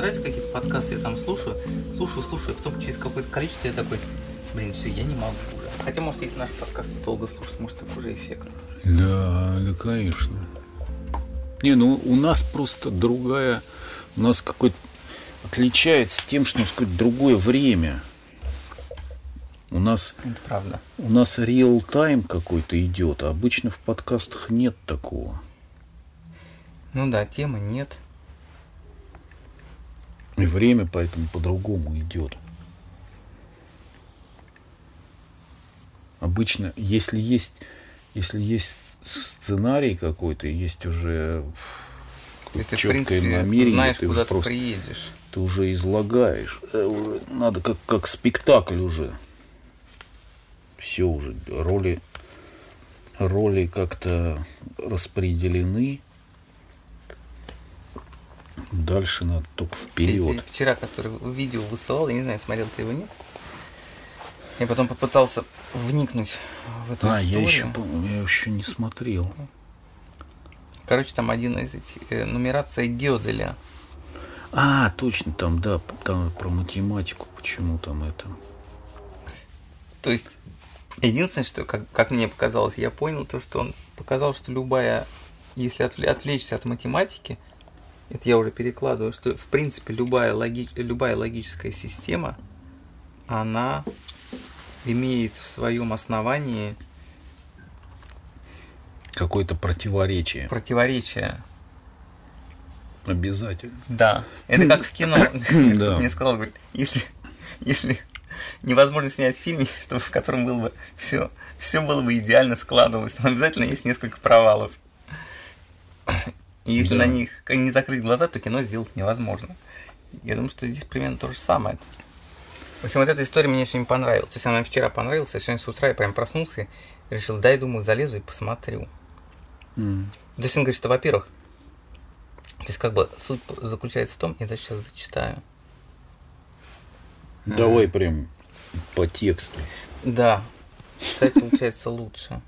нравятся какие-то подкасты, я там слушаю, слушаю, слушаю, а потом через какое-то количество я такой, блин, все, я не могу уже. Хотя, может, если наш подкаст долго слушать, может, такой же эффект. Да, да, конечно. Не, ну у нас просто другая, у нас какой-то отличается тем, что, сказать, другое время. У нас, Это правда. у нас реал-тайм какой-то идет, а обычно в подкастах нет такого. Ну да, темы нет. И время поэтому по-другому идет. Обычно, если есть, если есть сценарий какой-то, есть уже ты, в четкое принципе, намерение, знаешь, ты куда уже ты просто приедешь. ты уже излагаешь. Э, Надо как, как спектакль уже. Все уже. Роли, роли как-то распределены. Дальше надо только Ты- вперед. ты вчера, который видео высылал, я не знаю, смотрел ты его, нет? Я потом попытался вникнуть в эту А, историю. я еще, я еще не смотрел. Короче, там один из этих, э, нумерация Гёделя. А, точно, там, да, там про математику, почему там это. То есть, единственное, что, как, как мне показалось, я понял то, что он показал, что любая, если отвле- отвлечься от математики, это я уже перекладываю, что, в принципе, любая, логи, любая логическая система, она имеет в своем основании Какое-то противоречие. противоречие. Обязательно. Да. Это как в кино. Да. Кто-то мне сказал, говорит, если, если невозможно снять фильм, чтобы, в котором было бы все, все было бы идеально складывалось, там обязательно есть несколько провалов. И если Да. на них не закрыть глаза, то кино сделать невозможно. Я думаю, что здесь примерно то же самое. В общем, вот эта история мне сегодня понравилась. То есть она мне вчера понравилась, а сегодня с утра я прям проснулся и решил, дай, думаю, залезу и посмотрю. М. То есть он говорит, что, во-первых, то есть как бы суть заключается в том, я даже сейчас зачитаю. Давай прям по тексту. Да, читать получается лучше.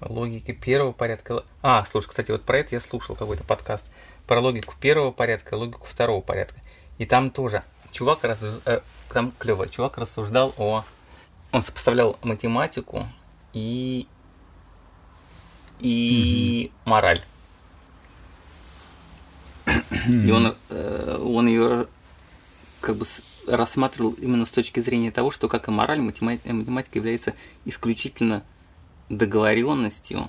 Логика первого порядка. А, слушай, кстати, вот про это я слушал какой-то подкаст. Про логику первого порядка, логику второго порядка. И там тоже чувак раз, э, там клево, чувак рассуждал о, он сопоставлял математику и и мораль. И он, э, он ее как бы рассматривал именно с точки зрения того, что как и мораль, матема- э, математика является исключительно договоренностью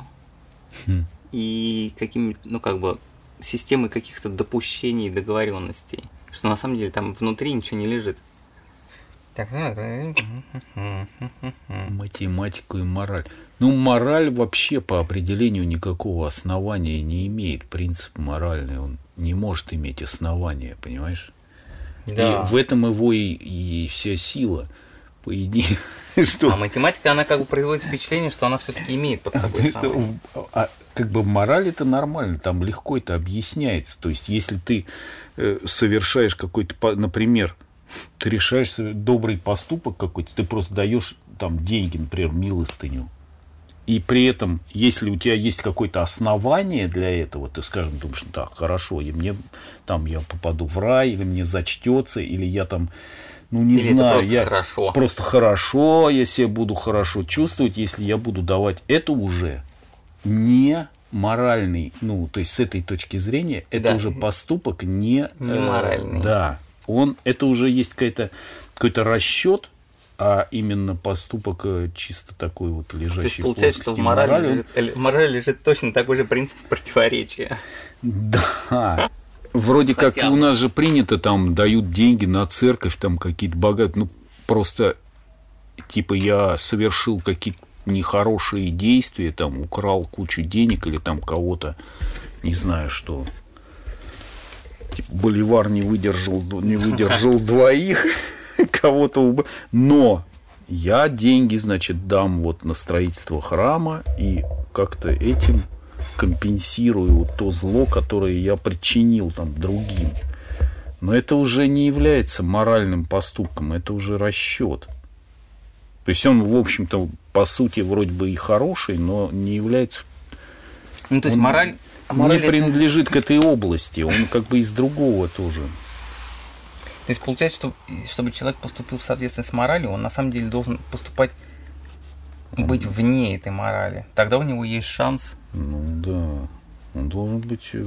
Хм. и какими, ну как бы системой каких-то допущений и договоренностей, что на самом деле там внутри ничего не лежит. Так, Математику и мораль. Ну, мораль вообще по определению никакого основания не имеет. Принцип моральный, он не может иметь основания, понимаешь? да. И в этом его и, и вся сила. По идее, что, А математика, она как бы производит впечатление, что она все-таки имеет под собой что, а, как бы мораль это нормально, там легко это объясняется. То есть, если ты э, совершаешь какой-то, например, ты решаешь добрый поступок какой-то, ты просто даешь там деньги, например, милостыню. И при этом, если у тебя есть какое-то основание для этого, ты, скажем, думаешь, ну так, хорошо, и мне там я попаду в рай, или мне зачтется, или я там, ну не Или знаю, просто я хорошо. просто хорошо, я себя буду хорошо чувствовать, если я буду давать это уже не моральный, ну, то есть с этой точки зрения, это Да. уже поступок не, Не э, моральный. да, он, это уже есть какая-то, какой-то расчет, а именно поступок э, чисто такой вот То есть лежащий получается, что в морали, морали, лежит, э, в морали лежит точно такой же принцип противоречия. Да. Вроде как Хотя у бы. нас же принято, там дают деньги на церковь, там какие-то богатые, ну просто типа я совершил какие-то нехорошие действия, там украл кучу денег или там кого-то, не знаю что. Типа Боливар не выдержал, не выдержал двоих, кого-то уб... Но я деньги, значит, дам вот на строительство храма и как-то этим компенсирую то зло, которое я причинил там другим. Но это уже не является моральным поступком, это уже расчет. То есть он, в общем-то, по сути, вроде бы и хороший, но не является... Ну, то есть Он- мораль, а мораль принадлежит к этой области, он как бы из другого тоже. То есть получается, что чтобы человек поступил в соответствии с моралью, он на самом деле должен поступать быть вне этой морали. Тогда у него есть шанс. Ну да. Он должен быть. Э,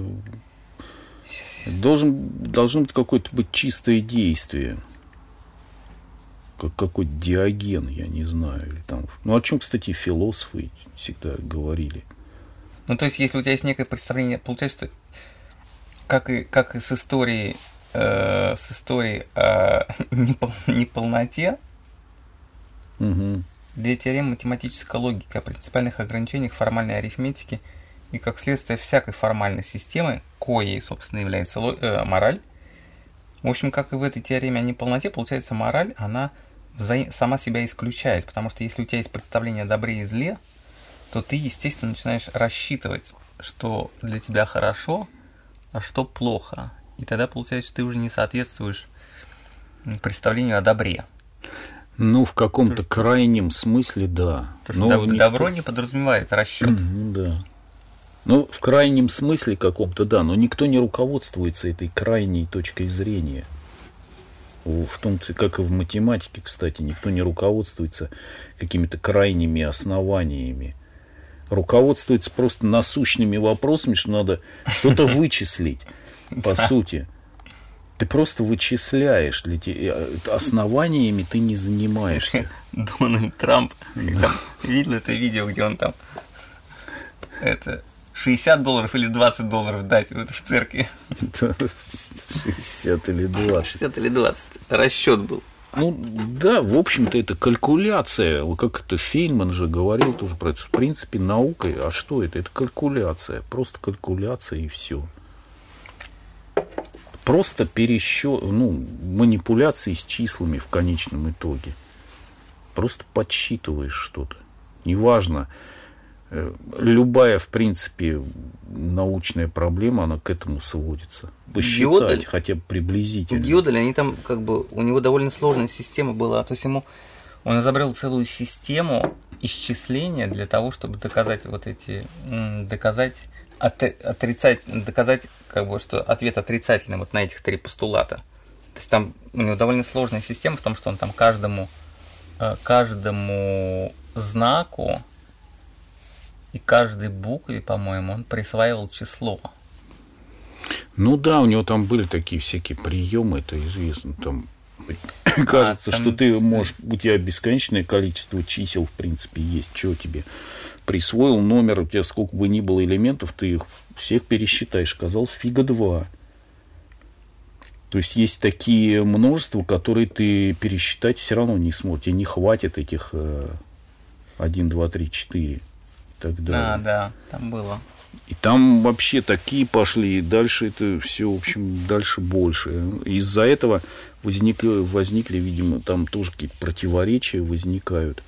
должен, должно быть какое-то быть чистое действие. Как какой-то диаген, я не знаю. Или там, ну, о чем, кстати, философы всегда говорили. Ну, то есть, если у тебя есть некое представление, получается, что как и, как и с историей, э, с историей о непол, неполноте, угу. Для теорем математической логики о принципиальных ограничениях формальной арифметики и как следствие всякой формальной системы, коей, собственно, является э, мораль, в общем, как и в этой теореме о неполноте, получается, мораль, она сама себя исключает, потому что если у тебя есть представление о добре и зле, то ты, естественно, начинаешь рассчитывать, что для тебя хорошо, а что плохо. И тогда получается, что ты уже не соответствуешь представлению о добре. Ну, в каком-то крайнем смысле, да. То, что Но добро не подразумевает расчет. Ну, да. Ну, в крайнем смысле каком-то, да, но никто не руководствуется этой крайней точкой зрения. В том, как и в математике, кстати, никто не руководствуется какими-то крайними основаниями. Руководствуется просто насущными вопросами, что надо что-то вычислить, по сути. Ты просто вычисляешь, э, основаниями ты не занимаешься. Дональд Трамп, видел это видео, где он там это 60 долларов или 20 долларов дать в, в церкви. 60 или 20. 60 или 20. Расчет был. Ну да, в общем-то, это калькуляция. Как это Фейнман же говорил тоже про это. В принципе, наука, а что это? Это калькуляция. Просто калькуляция и все. Просто пересчет, ну, манипуляции с числами в конечном итоге. Просто подсчитываешь что-то. Неважно, Э, любая, в принципе, научная проблема, она к этому сводится. Посчитать Гёдель, хотя бы приблизительно. Гёдель, они там, как бы, у него довольно сложная система была. То есть ему он изобрел целую систему исчисления для того, чтобы доказать вот эти, доказать отрицать, доказать, как бы, что ответ отрицательный вот на этих три постулата. То есть там у него довольно сложная система в том, что он там каждому, э, каждому знаку и каждой букве, по-моему, он присваивал число. Ну да, у него там были такие всякие приемы, это известно. Там кажется, а, там... что ты можешь, у тебя бесконечное количество чисел, в принципе, есть. Что тебе присвоил номер, у тебя сколько бы ни было элементов, ты их всех пересчитаешь. Казалось, фига два. То есть есть такие множества, которые ты пересчитать все равно не сможешь. Тебе не хватит этих 1, 2, 3, 4 так далее. А, да, там было. И там вообще такие пошли, и дальше это все, в общем, дальше больше. Из-за этого возникли, возникли, видимо, там тоже какие-то противоречия возникают.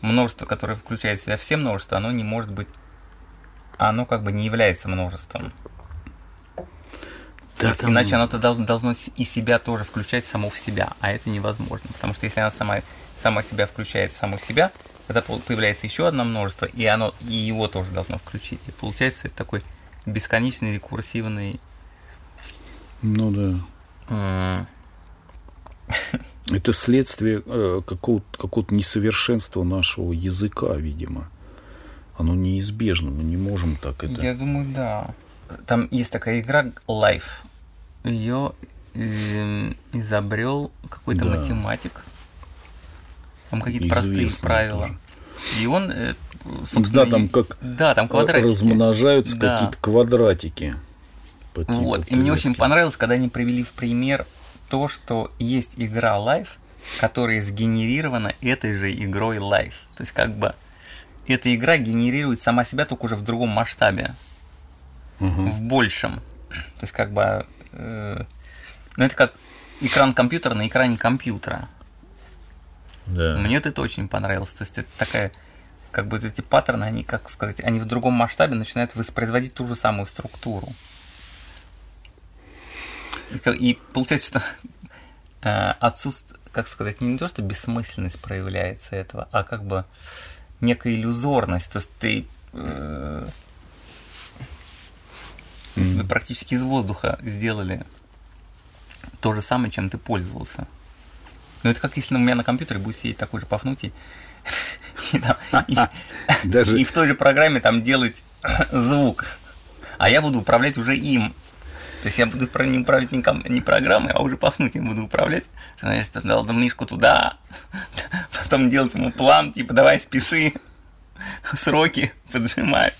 Множество, которое включает в себя все множества, оно не может быть, оно как бы не является множеством. Да, там... Иначе оно -то должно, должно и себя тоже включать само в себя, а это невозможно. Потому что если оно сама, сама себя включает в саму себя, когда появляется еще одно множество, и оно и его тоже должно включить. И получается это такой бесконечный рекурсивный. Ну да. Это следствие э, какого-то, какого-то несовершенства нашего языка, видимо. Оно неизбежно, мы не можем так это. Я думаю, да. Там есть такая игра Life. Ее э, изобрел какой-то да. математик. Там какие-то простые правила. Тоже. И он, э, собственно... Да, там как да, там квадратики. размножаются да. какие-то квадратики. Вот, и мне очень понравилось, когда они привели в пример то, что есть игра Life, которая сгенерирована этой же игрой Life. То есть как бы эта игра генерирует сама себя только уже в другом масштабе, угу. в большем. То есть как бы, э, ну это как экран компьютера на экране компьютера. Да. Мне это очень понравилось. То есть это такая, как бы эти паттерны, они, как сказать, они в другом масштабе начинают воспроизводить ту же самую структуру. И, получается, что э, отсутствие, как сказать, не то, что бессмысленность проявляется этого, а как бы некая иллюзорность. То есть ты э, mm-hmm. тебе практически из воздуха сделали то же самое, чем ты пользовался. Ну, это как если у меня на компьютере будет сидеть такой же Пафнутий, и, там, и, Даже... и в той же программе там делать звук. А я буду управлять уже им. То есть я буду не управлять не, не программой, а уже Пафнутием буду управлять. Значит, дал мишку туда, потом делать ему план, типа, давай спеши, сроки поджимает.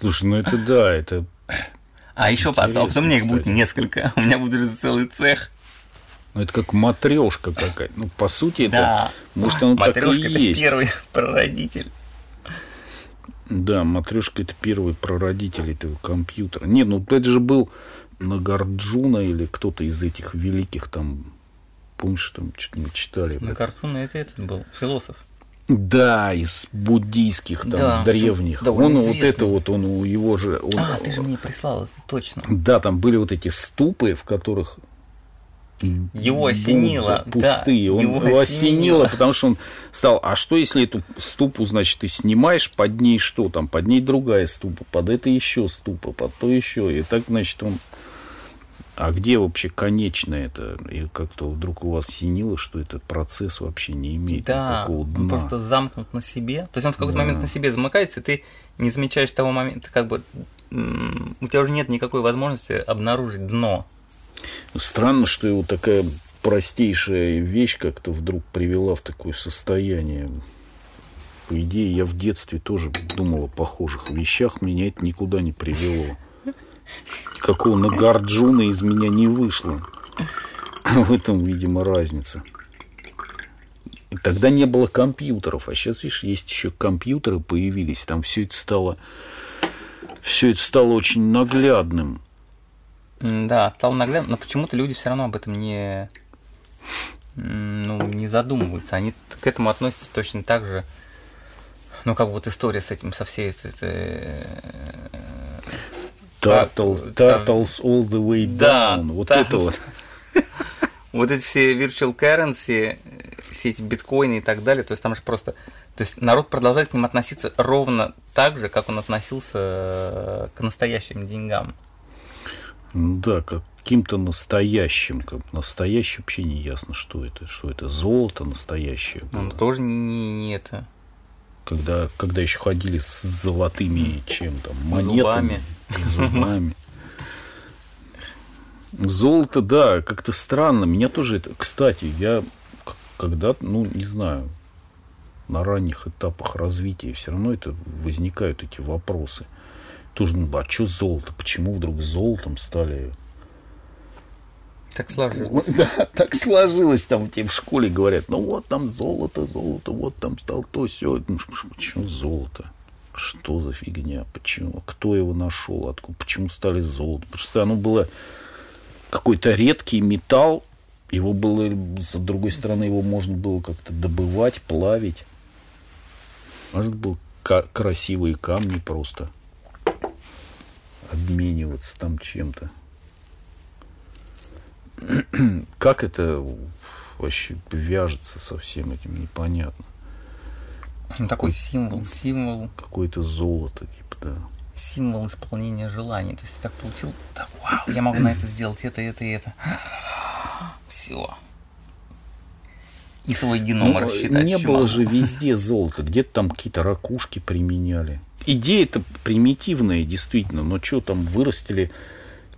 Слушай, ну это да, это а еще потом, а потом мне их будет несколько. У меня будет уже целый цех. Ну, это как матрешка какая-то. Ну, по сути, это, да. может, оно так и это есть. первый прародитель. Да, матрешка это первый прародитель этого компьютера. Не, ну это же был Нагарджуна или кто-то из этих великих там, помнишь, там что-нибудь читали. Нагарджуна это этот был, философ. Да, из буддийских там да, древних. Да, он известный. вот это вот, он у его же. Он, а, ты же мне прислал точно. Да, там были вот эти ступы, в которых его осенило. Пустые. Да, он его, его осенило, потому что он стал. А что если эту ступу, значит, ты снимаешь, под ней что там? Под ней другая ступа, под это еще ступа, под то еще. И так, значит, он а где вообще конечное это? И как-то вдруг у вас синило, что этот процесс вообще не имеет да, никакого дна. он просто замкнут на себе. То есть он в какой-то да. момент на себе замыкается, и ты не замечаешь того момента, как бы у тебя уже нет никакой возможности обнаружить дно. Странно, что его такая простейшая вещь как-то вдруг привела в такое состояние. По идее, я в детстве тоже думал о похожих вещах, меня это никуда не привело. Какого Нагарджуна из меня не вышло. В этом, видимо, разница. Тогда не было компьютеров, а сейчас, видишь, есть еще компьютеры появились, там все это стало, все это стало очень наглядным. Да, стало наглядным, но почему-то люди все равно об этом не, ну, не задумываются. Они к этому относятся точно так же, ну, как вот история с этим, со всей этой, этой Turtle, turtles all the way down. Да, вот там, это вот. Вот эти все virtual currency, все эти биткоины и так далее, то есть там же просто... То есть народ продолжает к ним относиться ровно так же, как он относился э, к настоящим деньгам. Да, как каким-то настоящим, как настоящий вообще не ясно, что это, что это золото настоящее. Ну, тоже не, не это. Когда, когда еще ходили с золотыми чем там монетами. Зубами зубами. Золото, да, как-то странно. Меня тоже это... Кстати, я когда ну, не знаю, на ранних этапах развития все равно это возникают эти вопросы. Тоже, ну, а что золото? Почему вдруг золотом стали так сложилось. Да, так сложилось. Там тебе в школе говорят, ну вот там золото, золото, вот там стал то, все. Ну, почему золото? что за фигня, почему, кто его нашел, откуда, почему стали золото. Потому что оно было какой-то редкий металл, его было, с другой стороны, его можно было как-то добывать, плавить. Может, был красивые камни просто. Обмениваться там чем-то. Как это вообще вяжется со всем этим, непонятно. Ну, такой символ, символ. Какое-то золото, типа, да. Символ исполнения желаний. То есть ты так получил, так, вау, я могу на это сделать это, это и это. Все. И свой геном ну, рассчитать. Не было же везде золота. Где-то там какие-то ракушки применяли. Идея-то примитивная, действительно. Но что там вырастили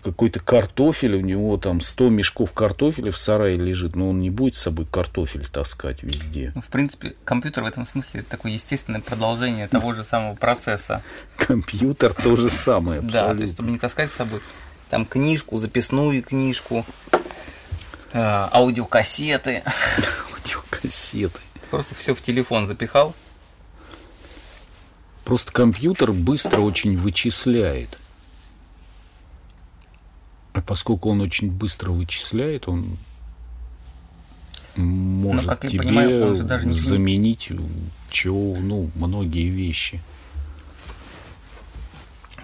какой-то картофель, у него там 100 мешков картофеля в сарае лежит, но он не будет с собой картофель таскать везде. Ну, в принципе, компьютер в этом смысле такое естественное продолжение того же самого процесса. Компьютер то же самое, абсолютно. Да, то есть, чтобы не таскать с собой там книжку, записную книжку, э, аудиокассеты. Аудиокассеты. Просто все в телефон запихал. Просто компьютер быстро очень вычисляет. А поскольку он очень быстро вычисляет, он может Но, как тебе понимаю, он же даже не заменить чего, ну, многие вещи.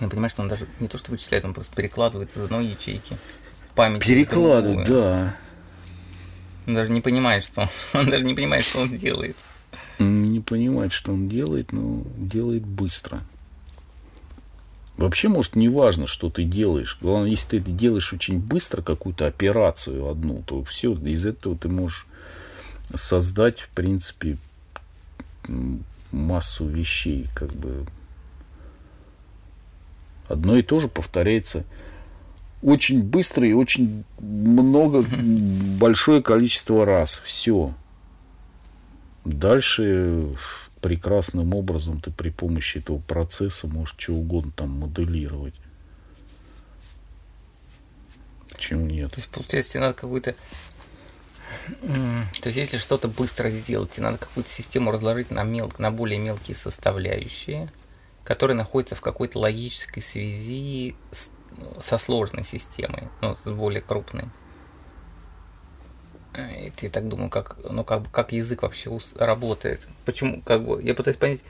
Я понимаю, что он даже не то, что вычисляет, он просто перекладывает из одной ячейки память. Перекладывает, да. Он даже не понимает, что он даже не понимает, что он делает. Не понимает, что он делает, но делает быстро. Вообще, может, не важно, что ты делаешь. Главное, если ты делаешь очень быстро какую-то операцию одну, то все, из этого ты можешь создать, в принципе, массу вещей, как бы. Одно и то же повторяется очень быстро и очень много, большое количество раз. Все. Дальше прекрасным образом ты при помощи этого процесса можешь что угодно там моделировать. Почему нет? То есть, получается, тебе надо какую-то... То есть, если что-то быстро сделать, тебе надо какую-то систему разложить на, мел... на более мелкие составляющие, которые находятся в какой-то логической связи с... со сложной системой, ну, с более крупной. И ты так думаю, как, ну, как, как язык вообще работает. Почему, как бы, я пытаюсь понять,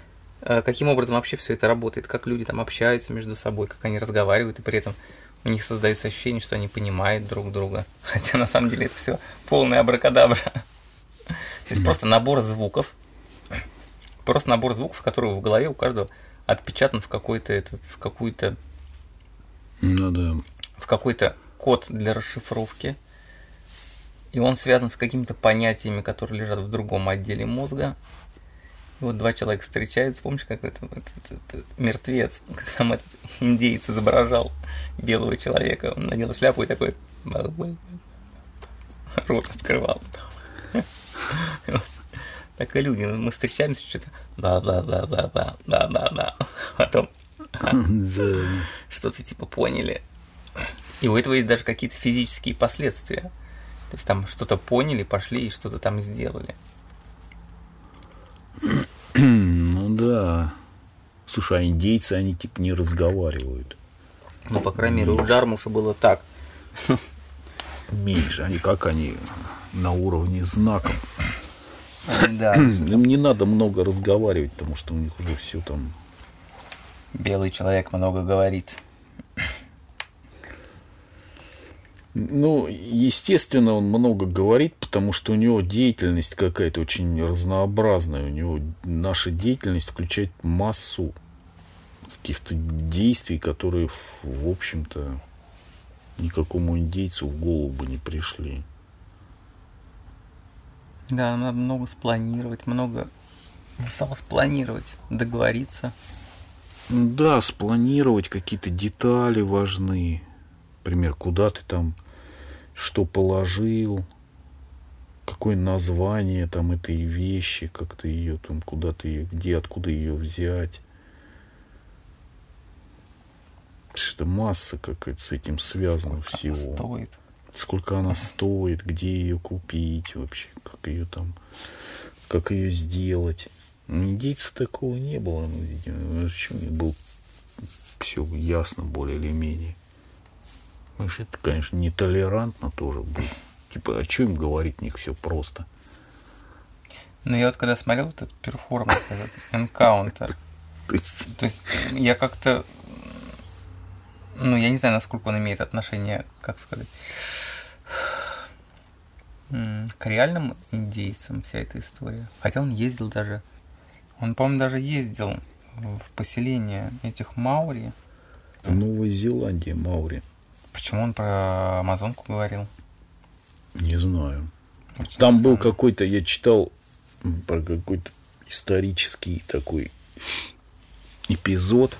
э, каким образом вообще все это работает, как люди там общаются между собой, как они разговаривают, и при этом у них создается ощущение, что они понимают друг друга. Хотя на самом деле это все полная абракадабра. То есть просто набор звуков, просто набор звуков, которые в голове у каждого отпечатан в какой-то этот, в какую-то ну, да. в какой-то код для расшифровки и он связан с какими-то понятиями, которые лежат в другом отделе мозга. И вот два человека встречаются, помнишь, как это, это, это, это мертвец, как там этот индейец изображал белого человека, он надел шляпу и такой рот открывал. Так и люди, мы встречаемся, что-то да-да-да-да-да-да-да-да, потом что-то типа поняли. И у этого есть даже какие-то физические последствия. То есть там что-то поняли, пошли и что-то там сделали. Ну да. Слушай, а индейцы, они типа не разговаривают. Ну, по крайней мере, у Джармуша было так. Меньше. Они как они на уровне знаков. Да. Им не надо много разговаривать, потому что у них уже все там. Белый человек много говорит. Ну, естественно, он много говорит, потому что у него деятельность какая-то очень разнообразная. У него наша деятельность включает массу каких-то действий, которые, в общем-то, никакому индейцу в голову бы не пришли. Да, надо много спланировать, много спланировать, договориться. Да, спланировать какие-то детали важны. Например, куда ты там что положил, какое название там этой вещи, как ты ее там, куда ты ее, где, откуда ее взять. Что масса какая-то с этим связана Сколько всего. Она стоит. Сколько она стоит, где ее купить вообще, как ее там, как ее сделать. У индейцев такого не было, ну, видимо, был все ясно более или менее. Знаешь, это, конечно, нетолерантно тоже будет. Типа, о чем им говорить, у них все просто. Ну, я вот когда смотрел этот перформанс, этот энкаунтер, то есть... то есть я как-то, ну, я не знаю, насколько он имеет отношение, как сказать, к реальным индейцам вся эта история. Хотя он ездил даже, он, по-моему, даже ездил в поселение этих Маури. Новая Зеландия, Маури. Почему он про Амазонку говорил? Не знаю. Очень Там был какой-то, я читал про какой-то исторический такой эпизод,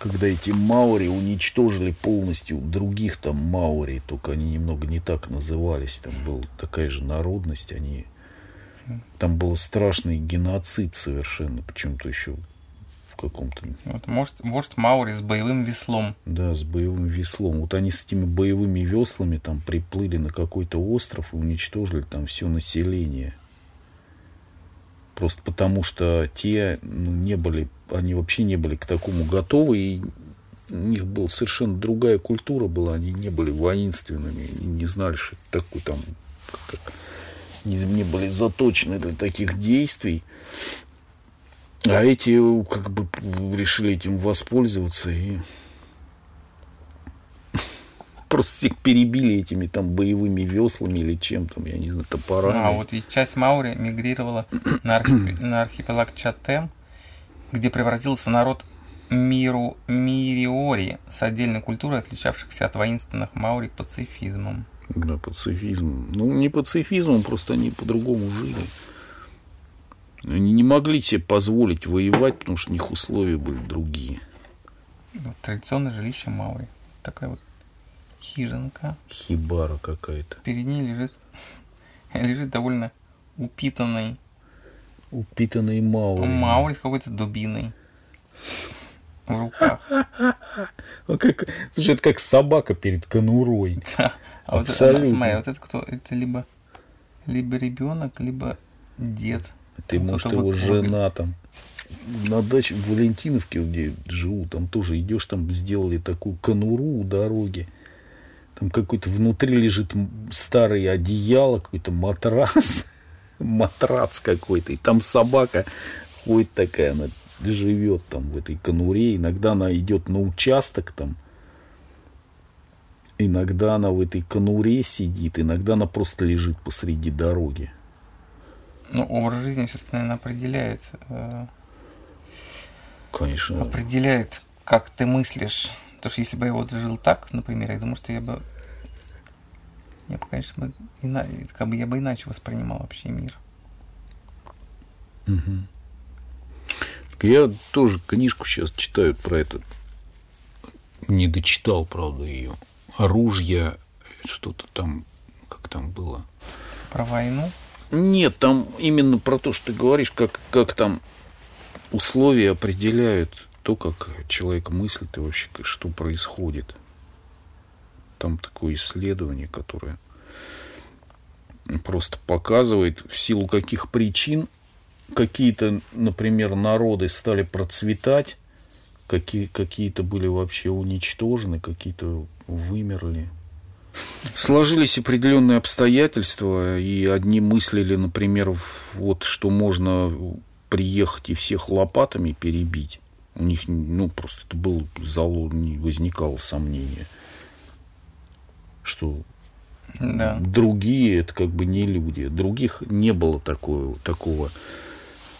когда эти Маури уничтожили полностью других там Маури, только они немного не так назывались. Там была такая же народность, они там был страшный геноцид совершенно, почему-то еще каком-то. Вот, может, вождь Маури с боевым веслом. Да, с боевым веслом. Вот они с этими боевыми веслами там приплыли на какой-то остров и уничтожили там все население. Просто потому что те ну, не были, они вообще не были к такому готовы, и у них была совершенно другая культура была, они не были воинственными, они не знали, что это такое там, как, не, не были заточены для таких действий. А эти как бы решили этим воспользоваться и просто всех перебили этими там боевыми веслами или чем там, я не знаю, топорами. А вот и часть Маури мигрировала на, архип... на архипелаг Чатем, где превратился в народ миру мириори с отдельной культурой, отличавшихся от воинственных маори пацифизмом. Да, пацифизм. Ну, не пацифизмом, просто они по-другому жили. Они не могли себе позволить воевать, потому что у них условия были другие. Вот традиционное жилище маори. Такая вот хижинка. Хибара какая-то. Перед ней лежит, лежит довольно упитанный Упитанный маури. маури с какой-то дубиной в руках. Ну, как, слушай, это как собака перед конурой. Да. А вот это, Абсолютно. смотри, вот это кто? Это либо, либо ребенок, либо дед. Ты, Вот может, его вот жена там. На даче в Валентиновке, где живу, там тоже идешь, там сделали такую конуру у дороги. Там какой-то внутри лежит старое одеяло, какой-то матрас. Матрац какой-то. И там собака ходит такая, она живет там в этой конуре. Иногда она идет на участок там. Иногда она в этой конуре сидит, иногда она просто лежит посреди дороги. Ну, образ жизни все-таки, наверное, определяет, э, Конечно. определяет, как ты мыслишь. Потому что если бы я вот жил так, например, я думаю, что я бы, я бы, конечно, бы ина- как бы я бы иначе воспринимал вообще мир. Так Я тоже книжку сейчас читаю про это. Не дочитал, правда, ее. Оружие, что-то там, как там было. Про войну. Нет, там именно про то, что ты говоришь, как, как там условия определяют то, как человек мыслит и вообще что происходит. Там такое исследование, которое просто показывает, в силу каких причин какие-то, например, народы стали процветать, какие, какие-то были вообще уничтожены, какие-то вымерли. Сложились определенные обстоятельства, и одни мыслили, например, вот что можно приехать и всех лопатами перебить. У них, ну, просто это было, зало, не возникало сомнения, что Да. другие это как бы не люди. Других не было такого, такого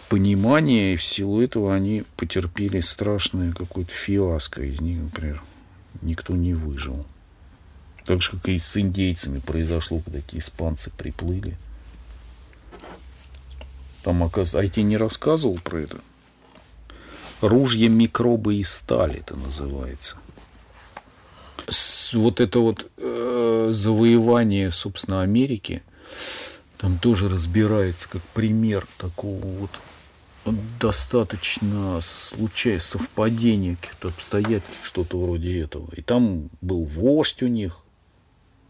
понимания, и в силу этого они потерпели страшное какое-то фиаско. Из них, например, никто не выжил. Так же, как и с индейцами произошло, когда эти испанцы приплыли. Там, оказывается, а я тебе не рассказывал про это? Ружья, микробы и сталь это называется. Вот это вот э, завоевание, собственно, Америки, там тоже разбирается как пример такого вот достаточно случая совпадения каких-то обстоятельств, что-то вроде этого. И там был вождь у них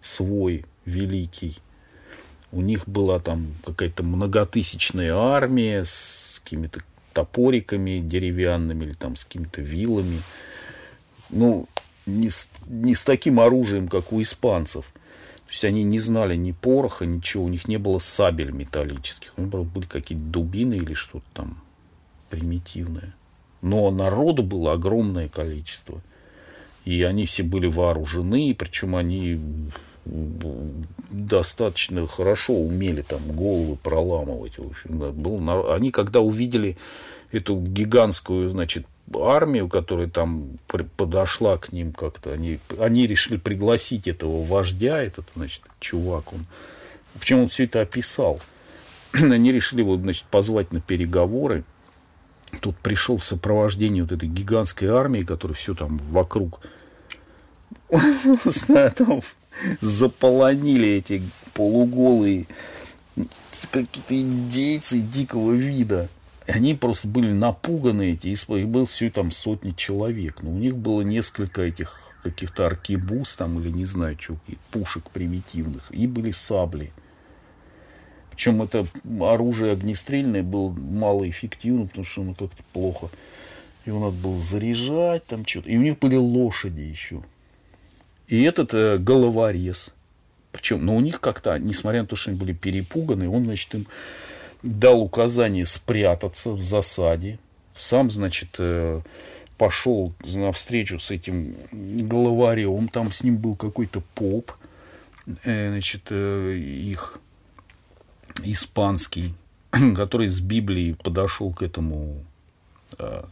свой великий. У них была там какая-то многотысячная армия с какими-то топориками деревянными или там с какими-то вилами. Ну, не с, не с таким оружием, как у испанцев. То есть они не знали ни пороха, ничего, у них не было сабель металлических. У них были какие-то дубины или что-то там примитивное. Но народу было огромное количество. И они все были вооружены, причем они достаточно хорошо умели там головы проламывать. В общем, был Они когда увидели эту гигантскую, значит, армию, которая там подошла к ним как-то, они, они решили пригласить этого вождя, этот, значит, чувак, он, причем он все это описал. Они решили его, значит, позвать на переговоры. Тут пришел в сопровождении вот этой гигантской армии, которая все там вокруг там заполонили эти полуголые какие-то индейцы дикого вида. И они просто были напуганы, эти, их было все там сотни человек. Но у них было несколько этих каких-то аркебуз там или не знаю, что, пушек примитивных. И были сабли. Причем это оружие огнестрельное было малоэффективно, потому что оно как-то плохо. Его надо было заряжать, там что-то. И у них были лошади еще. И этот э, головорез. Причем, но у них как-то, несмотря на то, что они были перепуганы, он, значит, им дал указание спрятаться в засаде. Сам, значит, э, пошел навстречу с этим головарем. Там с ним был какой-то поп, э, значит, э, их испанский, который с Библией подошел к этому э,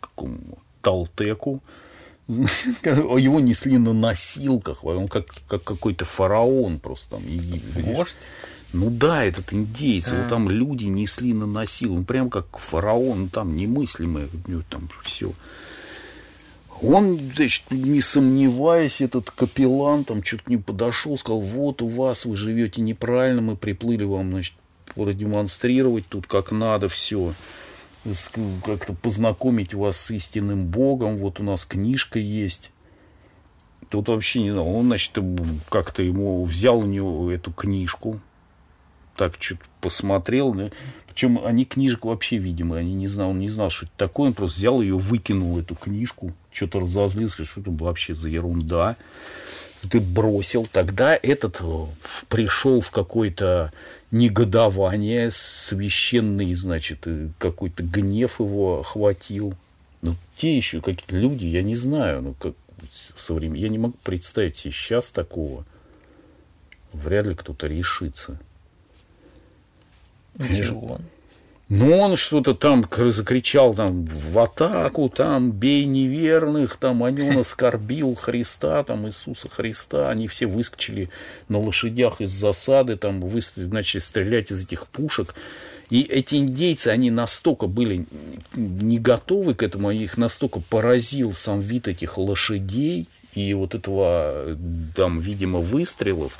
какому Талтеку. Его несли на носилках, он как, как какой-то фараон просто там. Вождь? Ну да, этот индейцы, а. вот там люди несли на носилках, ну прям как фараон, ну, там немыслимое, там все. Он, значит, не сомневаясь, этот капеллан там что-то ним подошел, сказал, вот у вас, вы живете неправильно, мы приплыли вам, значит, продемонстрировать тут как надо все, как-то познакомить вас с истинным Богом, вот у нас книжка есть. Тут вообще не знаю, он, значит, как-то ему взял у него эту книжку, так что-то посмотрел, причем они книжек вообще, видимо, они не знал, он не знал, что это такое, он просто взял ее, выкинул эту книжку, что-то разозлился, что это вообще за ерунда. Ты бросил. Тогда этот э, пришел в какое-то негодование, священный, значит, какой-то гнев его охватил. Ну, те еще какие-то люди, я не знаю, ну, как со временем, я не могу представить себе сейчас такого. Вряд ли кто-то решится. Ничего. Ну, он что-то там закричал там в атаку, там бей неверных, там они он оскорбил Христа, там Иисуса Христа. Они все выскочили на лошадях из засады, там начали стрелять из этих пушек. И эти индейцы, они настолько были не готовы к этому, их настолько поразил сам вид этих лошадей и вот этого, там, видимо, выстрелов,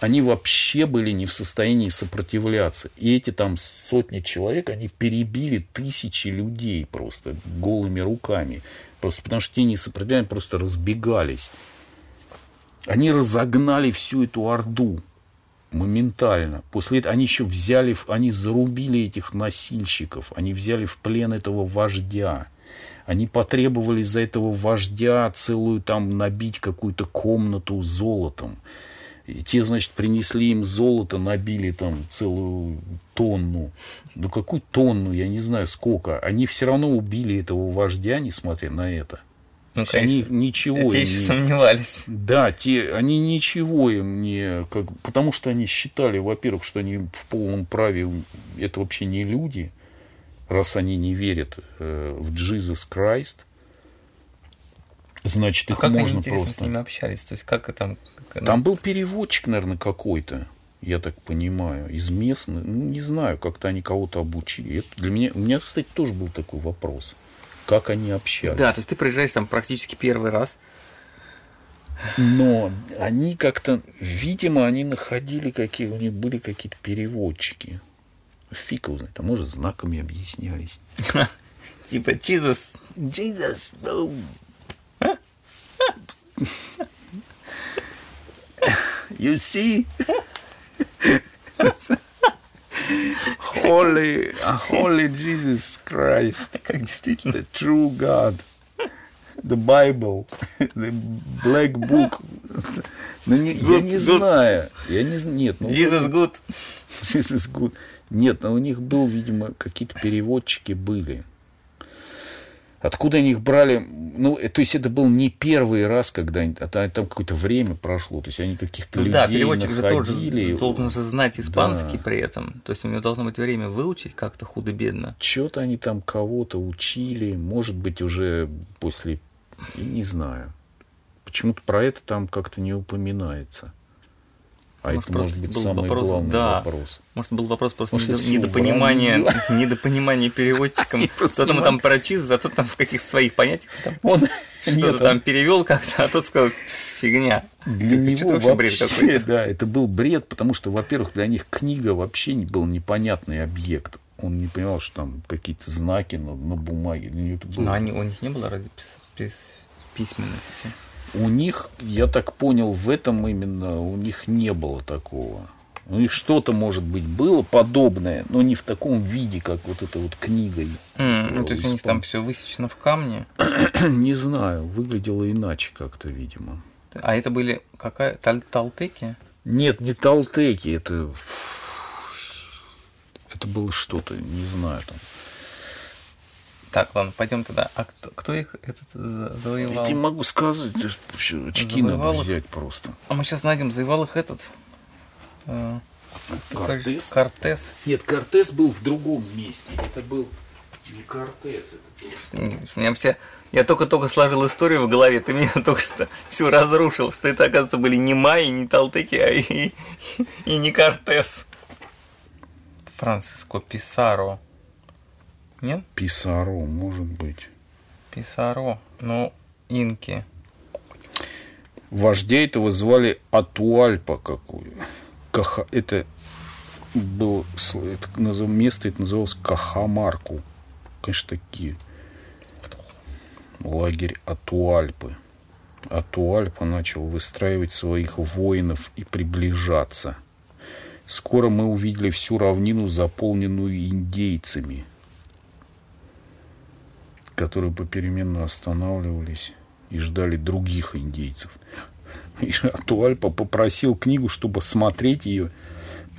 они вообще были не в состоянии сопротивляться. И эти там сотни человек, они перебили тысячи людей просто голыми руками. Просто потому что те не сопротивлялись, просто разбегались. Они разогнали всю эту орду моментально. После этого они еще взяли, они зарубили этих носильщиков, они взяли в плен этого вождя. Они потребовали за этого вождя целую там набить какую-то комнату золотом. И те, значит, принесли им золото, набили там целую тонну. Ну, какую тонну, я не знаю сколько. Они все равно убили этого вождя, несмотря на это. Ну, конечно, они ничего те еще не... сомневались. Да, те, они ничего им не... Как, потому что они считали, во-первых, что они в полном праве, это вообще не люди, раз они не верят э, в Jesus Christ – Значит, а их как можно они, просто... с ними общались? То есть, как там... Как... Там был переводчик, наверное, какой-то, я так понимаю, из местных. Ну, не знаю, как-то они кого-то обучили. Это для меня... У меня, кстати, тоже был такой вопрос. Как они общались? Да, то есть ты приезжаешь там практически первый раз. Но они как-то, видимо, они находили какие, у них были какие-то переводчики. Фиг его знает, а может знаками объяснялись. Типа Jesus. Jesus. You see? holy, holy Jesus Christ, the true God, the Bible, the Black Book. Ну, не, good, я не good. знаю. Я не Нет. Ну, Jesus good. Jesus good. Нет, но у них был, видимо, какие-то переводчики были. Откуда они их брали? Ну, э, то есть это был не первый раз, когда они, а там какое-то время прошло, то есть они каких-то ну, людей Да, переводчик находили. же тоже должен же знать испанский да. при этом, то есть у него должно быть время выучить как-то худо-бедно. Что-то они там кого-то учили, может быть, уже после, не знаю. Почему-то про это там как-то не упоминается. А может, это может быть был самый вопрос, главный да. вопрос. Может, был вопрос просто может, недопонимания, недопонимания переводчиком. Зато мы там про чиз, зато там в каких-то своих понятиях там Он что-то там перевел как-то, а тот сказал, фигня. Для него вообще, бред какой-то. да, это был бред, потому что, во-первых, для них книга вообще не был непонятный объект. Он не понимал, что там какие-то знаки на, на бумаге. Но они, у них не было разве письменности? У них, я так понял, в этом именно у них не было такого. У них что-то, может быть, было подобное, но не в таком виде, как вот эта вот книга. Mm, ну, то есть у них там все высечено в камне? не знаю, выглядело иначе как-то, видимо. А это были какая Тал талтеки? Нет, не талтеки, это это было что-то, не знаю там. Так, ладно, пойдем тогда. А кто, кто их этот завоевал? Я тебе могу сказать, очки завоевал надо взять их? просто. А мы сейчас найдем, завоевал их этот... Э, Кортес? Кортес? Нет, Кортес был в другом месте. Это был Не Кортес У меня все... Я только-только сложил историю в голове, ты меня только что всю разрушил, что это, оказывается, были не майи, не талтыки, а и, и, и не Кортес. Франциско Писаро. Нет? Писаро, может быть. Писаро. Ну, инки. Вождя этого звали Атуальпа какую. Каха... Это был это, место это называлось Кахамарку. Конечно, такие. Лагерь Атуальпы. Атуальпа начал выстраивать своих воинов и приближаться. Скоро мы увидели всю равнину, заполненную индейцами, которые попеременно останавливались и ждали других индейцев. И Атуальпа попросил книгу, чтобы смотреть ее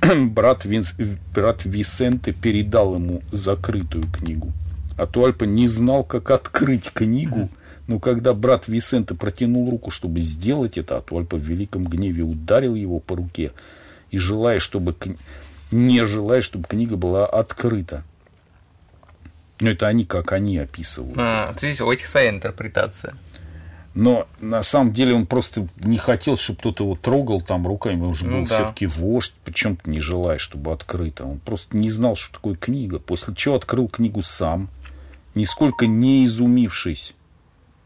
брат, Винс, брат Висенте передал ему закрытую книгу. А Туальпа не знал, как открыть книгу, но когда брат Висенте протянул руку, чтобы сделать это, Атуальпа в великом гневе ударил его по руке и желая, чтобы не желая, чтобы книга была открыта. Но это они, как они описывают. А, здесь у этих своя интерпретация. Но на самом деле он просто не хотел, чтобы кто-то его трогал там руками. Он уже ну, был да. все-таки вождь, причем не желаешь, чтобы открыто. Он просто не знал, что такое книга. После чего открыл книгу сам, нисколько не изумившись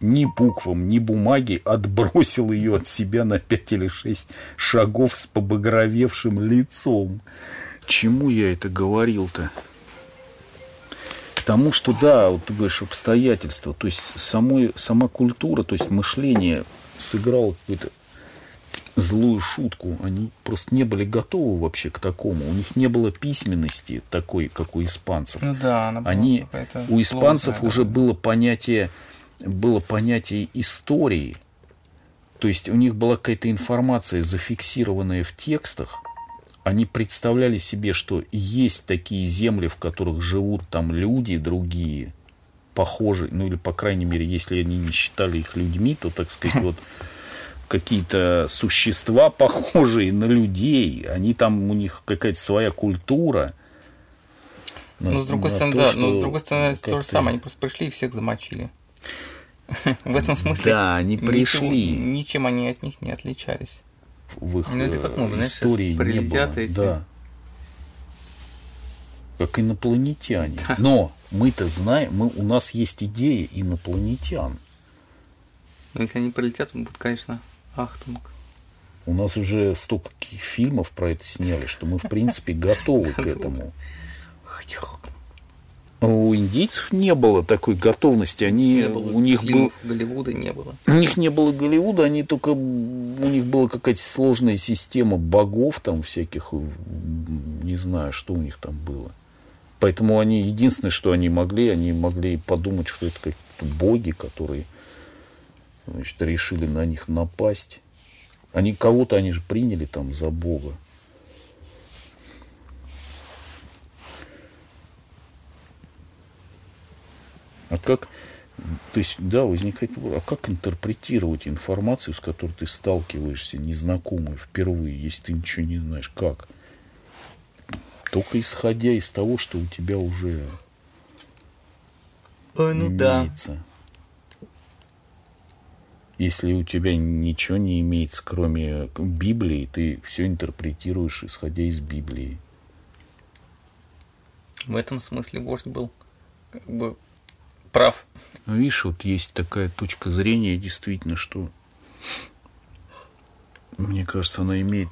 ни буквам, ни бумаге, отбросил ее от себя на пять или шесть шагов с побагровевшим лицом. Чему я это говорил-то? Тому, что да, вот ты говоришь, обстоятельства, то есть самой, сама культура, то есть мышление сыграло какую-то злую шутку. Они просто не были готовы вообще к такому. У них не было письменности такой, как у испанцев. Ну да, она Они, у испанцев сложная, уже да. было понятие, было понятие истории. То есть у них была какая-то информация, зафиксированная в текстах, они представляли себе, что есть такие земли, в которых живут там люди другие, похожие, ну или, по крайней мере, если они не считали их людьми, то, так сказать, вот какие-то существа, похожие на людей, они там, у них какая-то своя культура. Ну, с другой стороны, да, но с другой стороны, то же самое, они просто пришли и всех замочили. В этом смысле. Да, они пришли. Ничем они от них не отличались в их ну, это как мы, знаешь, истории не было. Эти... Да. Как инопланетяне. Но мы-то знаем, мы, у нас есть идея инопланетян. Но если они прилетят, он будет, конечно, ахтунг. У нас уже столько фильмов про это сняли, что мы, в принципе, готовы к этому у индейцев не было такой готовности. Они, не было у них был Голливуда не было. У них не было Голливуда, они только у них была какая-то сложная система богов там всяких, не знаю, что у них там было. Поэтому они единственное, что они могли, они могли подумать, что это какие-то боги, которые значит, решили на них напасть. Они кого-то они же приняли там за бога. А как, то есть, да, возникает а как интерпретировать информацию, с которой ты сталкиваешься, незнакомую, впервые, если ты ничего не знаешь, как? Только исходя из того, что у тебя уже Ой, ну имеется. Да. Если у тебя ничего не имеется, кроме Библии, ты все интерпретируешь, исходя из Библии. В этом смысле вождь был как бы прав. Ну, видишь, вот есть такая точка зрения, действительно, что, мне кажется, она имеет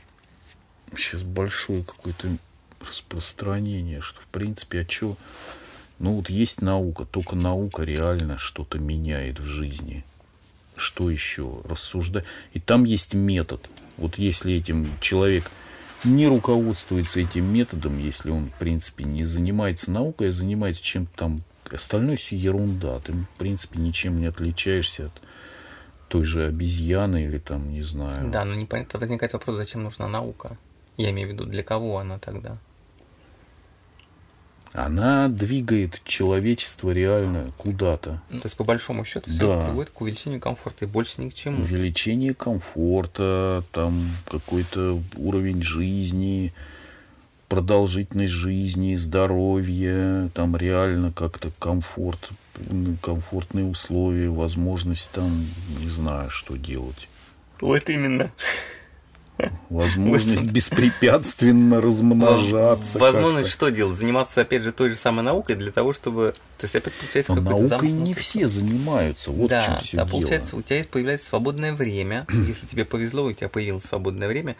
сейчас большое какое-то распространение, что, в принципе, а что... Ну, вот есть наука, только наука реально что-то меняет в жизни. Что еще? Рассуждать. И там есть метод. Вот если этим человек не руководствуется этим методом, если он, в принципе, не занимается наукой, а занимается чем-то там Остальное все ерунда. Ты, в принципе, ничем не отличаешься от той же обезьяны или там, не знаю. Да, но непонятно возникает вопрос, зачем нужна наука. Я имею в виду, для кого она тогда? Она двигает человечество реально куда-то. Ну, то есть, по большому счету, все да. приводит к увеличению комфорта и больше ни к чему. Увеличение комфорта, там какой-то уровень жизни, продолжительность жизни, здоровье, там реально как-то комфорт, комфортные условия, возможность там, не знаю, что делать. Вот именно. Возможность беспрепятственно размножаться. Возможность что делать? Заниматься, опять же, той же самой наукой для того, чтобы... То есть, опять получается... Но наукой не все занимаются. Вот да, в чем все да, дело. получается, у тебя появляется свободное время. Если тебе повезло, у тебя появилось свободное время,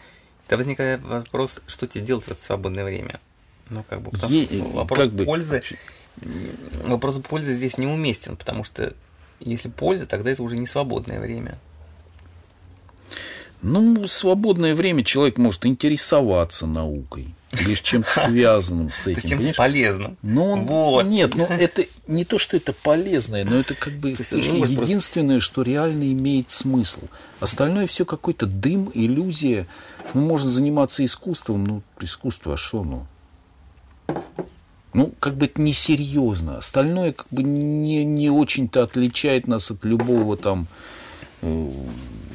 то возникает вопрос, что тебе делать в это свободное время. Ну, как бы, Е- вопрос как бы- пользы... Вопрос пользы здесь неуместен, потому что если польза, тогда это уже не свободное время. Ну, свободное время человек может интересоваться наукой. Лишь чем-то связанным с этим. чем-то понимаешь? полезным. Ну, Вот. нет, ну это не то, что это полезное, но это как бы ну, единственное, что реально имеет смысл. Остальное все какой-то дым, иллюзия. Ну, можно заниматься искусством, ну, искусство, а что, ну? Ну, как бы это несерьезно. Остальное как бы не, не очень-то отличает нас от любого там, э,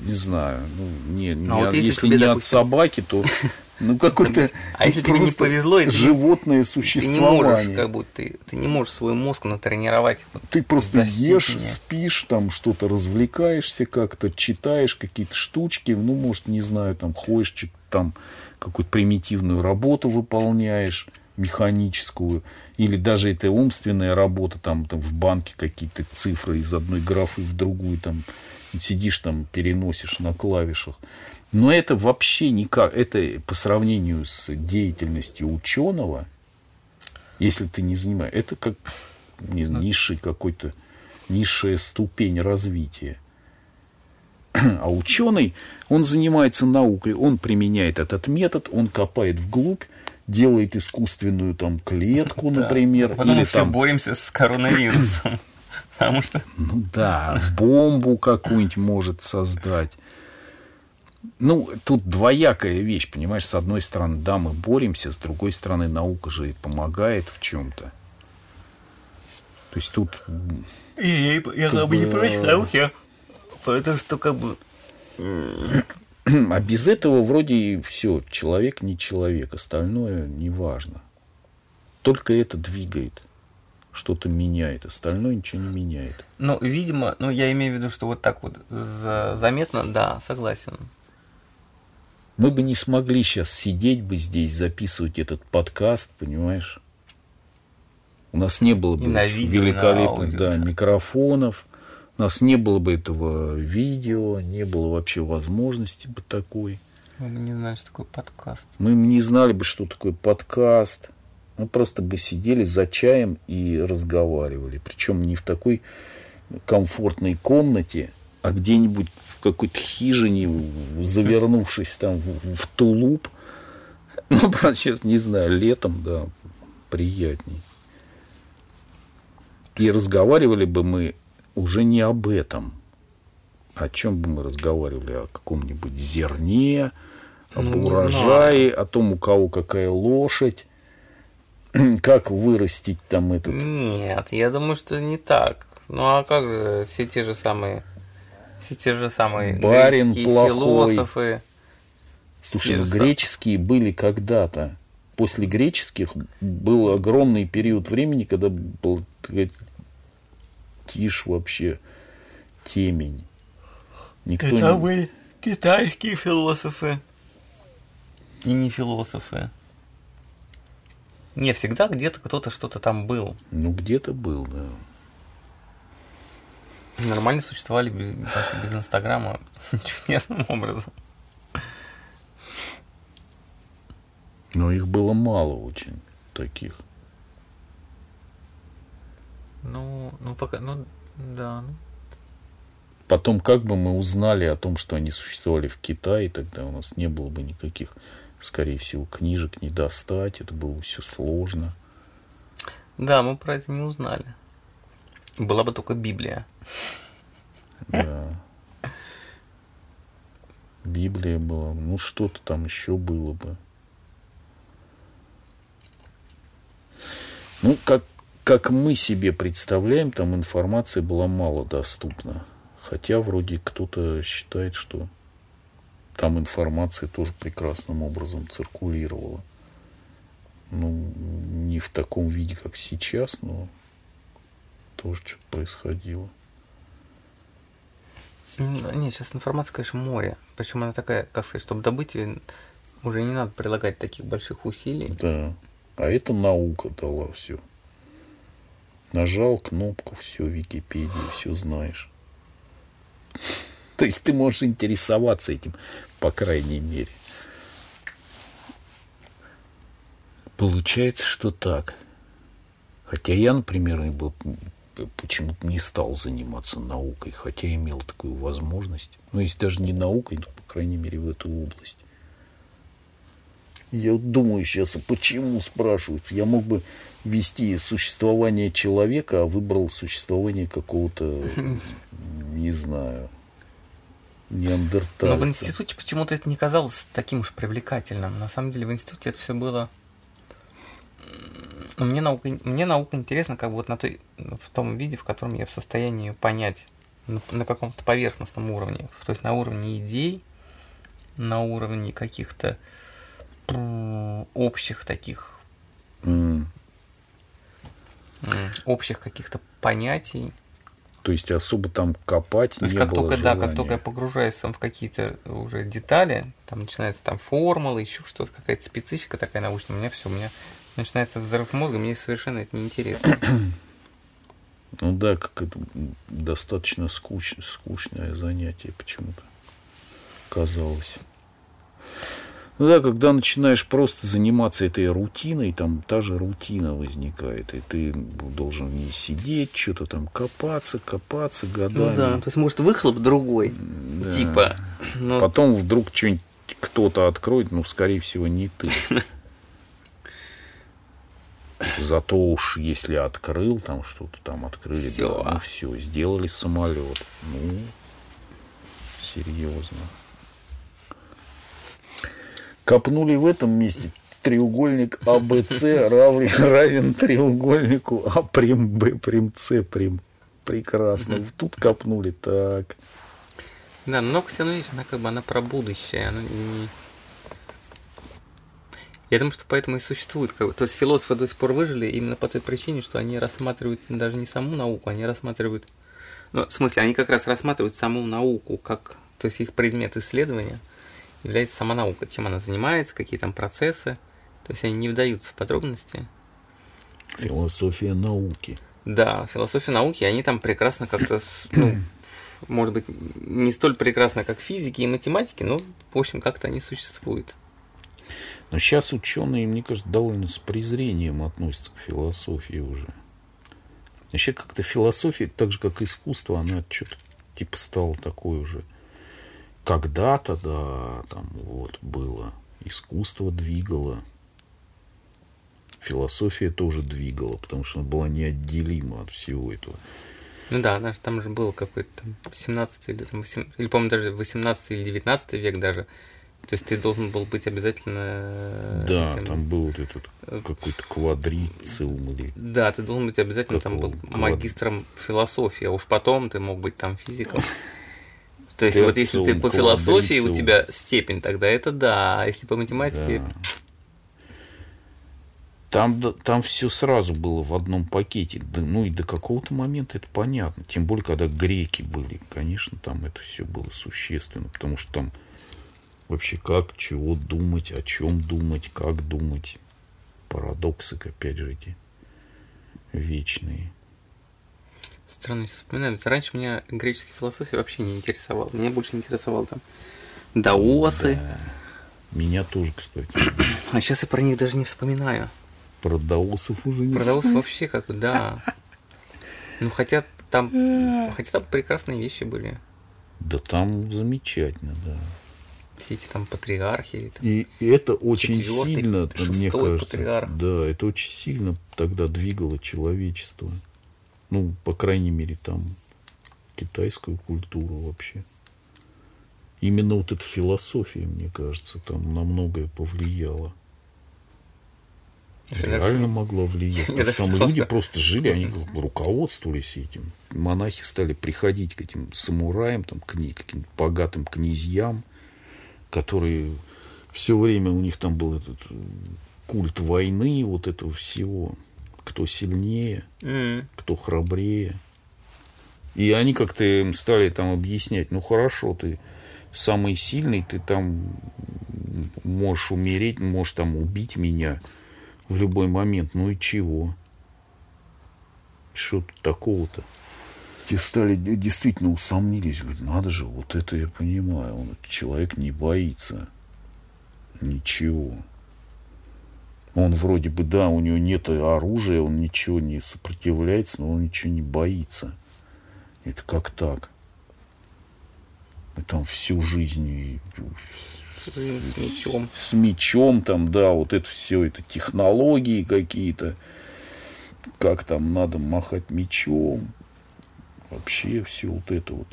не знаю, ну, не, не- а вот если если тебе, не от допустим- собаки, то ну, какое-то А если тебе не повезло, ты- животное Ты не существование. можешь, как будто ты, ты не можешь свой мозг натренировать. Ты просто ешь, спишь, там что-то развлекаешься как-то, читаешь какие-то штучки, ну, может, не знаю, там ходишь, там какую-то примитивную работу выполняешь, механическую, или даже это умственная работа, там, там в банке какие-то цифры из одной графы в другую, там, сидишь там, переносишь на клавишах. Но это вообще никак, это по сравнению с деятельностью ученого, если ты не занимаешь, это как не низший какой-то, низшая ступень развития. А ученый, он занимается наукой, он применяет этот метод, он копает вглубь, делает искусственную там клетку, например, Потом или мы все там, боремся с коронавирусом. Потому что ну да, бомбу какую-нибудь может создать. Ну, тут двоякая вещь, понимаешь, с одной стороны, да, мы боремся, с другой стороны, наука же и помогает в чем-то. То есть тут я, я как бы не против науки, потому что как бы А без этого вроде и все, человек не человек, остальное не важно. Только это двигает, что-то меняет, остальное ничего не меняет. Ну, видимо, ну, я имею в виду, что вот так вот за- заметно, да, согласен. Мы бы не смогли сейчас сидеть бы здесь, записывать этот подкаст, понимаешь? У нас не было бы великолепных да, микрофонов, у нас не было бы этого видео, не было вообще возможности бы такой. Мы бы не знали, что такое подкаст. Мы не знали бы, что такое подкаст. Мы просто бы сидели за чаем и разговаривали. Причем не в такой комфортной комнате, а где-нибудь в какой-то хижине, завернувшись там в, в тулуп. Ну, правда, сейчас не знаю, летом, да, приятней. И разговаривали бы мы уже не об этом. О чем бы мы разговаривали? О каком-нибудь зерне, об Ну, урожае, о том, у кого какая лошадь, как вырастить там этот Нет, я думаю, что не так. Ну а как же все те же самые, все те же самые Барин греческие плохой. философы. Слушай, ну греческие были когда-то. После греческих был огромный период времени, когда был такая тишь вообще, темень. Никто не... были китайские философы. И не философы. Не, всегда где-то кто-то что-то там был. Ну, где-то был, да. Нормально существовали без, вообще без Инстаграма чудесным образом. Но их было мало очень таких. Ну, ну пока, ну да. ну. Потом, как бы мы узнали о том, что они существовали в Китае, тогда у нас не было бы никаких, скорее всего, книжек не достать, это было все сложно. Да, мы про это не узнали. Была бы только Библия. Да. Библия была, ну что-то там еще было бы. Ну, как, как мы себе представляем, там информация была мало доступна. Хотя вроде кто-то считает, что там информация тоже прекрасным образом циркулировала. Ну, не в таком виде, как сейчас, но тоже что-то происходило. Нет, сейчас информация, конечно, море. Причем она такая, как сказать, чтобы добыть ее, уже не надо прилагать таких больших усилий. Да. А это наука дала все. Нажал кнопку, все, Википедия, все знаешь. То есть ты можешь интересоваться этим, по крайней мере. Получается, что так. Хотя я, например, был почему-то не стал заниматься наукой, хотя имел такую возможность. Ну, если даже не наукой, то, по крайней мере, в эту область. Я думаю сейчас, а почему, спрашивается, я мог бы вести существование человека, а выбрал существование какого-то, не знаю, неандертальца. Но в институте почему-то это не казалось таким уж привлекательным. На самом деле в институте это все было мне наука, мне наука интересна как бы вот на той, в том виде, в котором я в состоянии ее понять на, на каком-то поверхностном уровне. То есть на уровне идей, на уровне каких-то общих таких mm. общих каких-то понятий. То есть особо там копать То есть как только, желания. да, как только я погружаюсь там в какие-то уже детали, там начинается там формулы, еще что-то, какая-то специфика такая научная, у меня все, у меня начинается взрыв мозга, мне совершенно это не интересно. Ну да, как это достаточно скуч, скучное занятие почему-то казалось. Ну да, когда начинаешь просто заниматься этой рутиной, там та же рутина возникает, и ты должен в ней сидеть, что-то там копаться, копаться годами. Ну да, то есть, может, выхлоп другой, да. типа. Но... Потом вдруг что-нибудь кто-то откроет, ну, скорее всего, не ты. Зато уж если открыл, там что-то там открыли, все. Да, ну все, сделали самолет. Ну, серьезно. Копнули в этом месте треугольник АБЦ равен, равен треугольнику А прим Б прим С прим. Прекрасно. Тут копнули так. Да, но все равно, видишь, она как бы она про будущее. Она не, я думаю, что поэтому и существует. Как бы, то есть философы до сих пор выжили именно по той причине, что они рассматривают даже не саму науку, они рассматривают... Ну, в смысле, они как раз рассматривают саму науку, как... То есть их предмет исследования является сама наука, чем она занимается, какие там процессы. То есть они не вдаются в подробности. Философия науки. Да, философия науки, они там прекрасно как-то, ну, может быть, не столь прекрасно, как физики и математики, но, в общем, как-то они существуют. Но сейчас ученые, мне кажется, довольно с презрением относятся к философии уже. Вообще как-то философия, так же как искусство, она что-то типа стала такой уже. Когда-то, да, там вот было. Искусство двигало. Философия тоже двигала, потому что она была неотделима от всего этого. Ну да, там же был какой-то там 17 или, там, 18, или по-моему, даже 18 или 19 век даже то есть ты должен был быть обязательно... Да, этим... там был вот этот э, какой-то квадрициум или... Да, ты должен быть обязательно там был квад... магистром философии, а уж потом ты мог быть там физиком. То есть вот если ты по философии у тебя степень, тогда это да, а если по математике... Там, там все сразу было в одном пакете. Ну и до какого-то момента это понятно. Тем более, когда греки были. Конечно, там это все было существенно, потому что там вообще как, чего думать, о чем думать, как думать. Парадоксы, опять же, эти вечные. Странно вспоминаю. Раньше меня греческая философия вообще не интересовала. Меня больше интересовал там даосы. Да. Меня тоже, кстати. А сейчас я про них даже не вспоминаю. Про даосов уже не Про даосов вообще как бы, да. Ну, хотя там, хотя там прекрасные вещи были. Да там замечательно, да все эти там патриархи. Там, и это очень сильно, мне кажется, патриарх. да, это очень сильно тогда двигало человечество. Ну, по крайней мере, там китайскую культуру вообще. Именно вот эта философия, мне кажется, там на многое повлияла. Реально могла влиять. Потому что там люди просто жили, они руководствовались этим. Монахи стали приходить к этим самураям, там, к каким-то богатым князьям, которые все время у них там был этот культ войны, вот этого всего. Кто сильнее, М. кто храбрее. И они как-то им стали там объяснять, ну хорошо, ты самый сильный, ты там можешь умереть, можешь там убить меня в любой момент. Ну и чего? Что тут такого-то? Те стали действительно усомнились, говорят, надо же, вот это я понимаю, он, человек не боится ничего. Он вроде бы, да, у него нет оружия, он ничего не сопротивляется, но он ничего не боится. Это как так? И там всю жизнь и С мечом. с мечом там, да, вот это все, это технологии какие-то, как там надо махать мечом, вообще все вот это вот.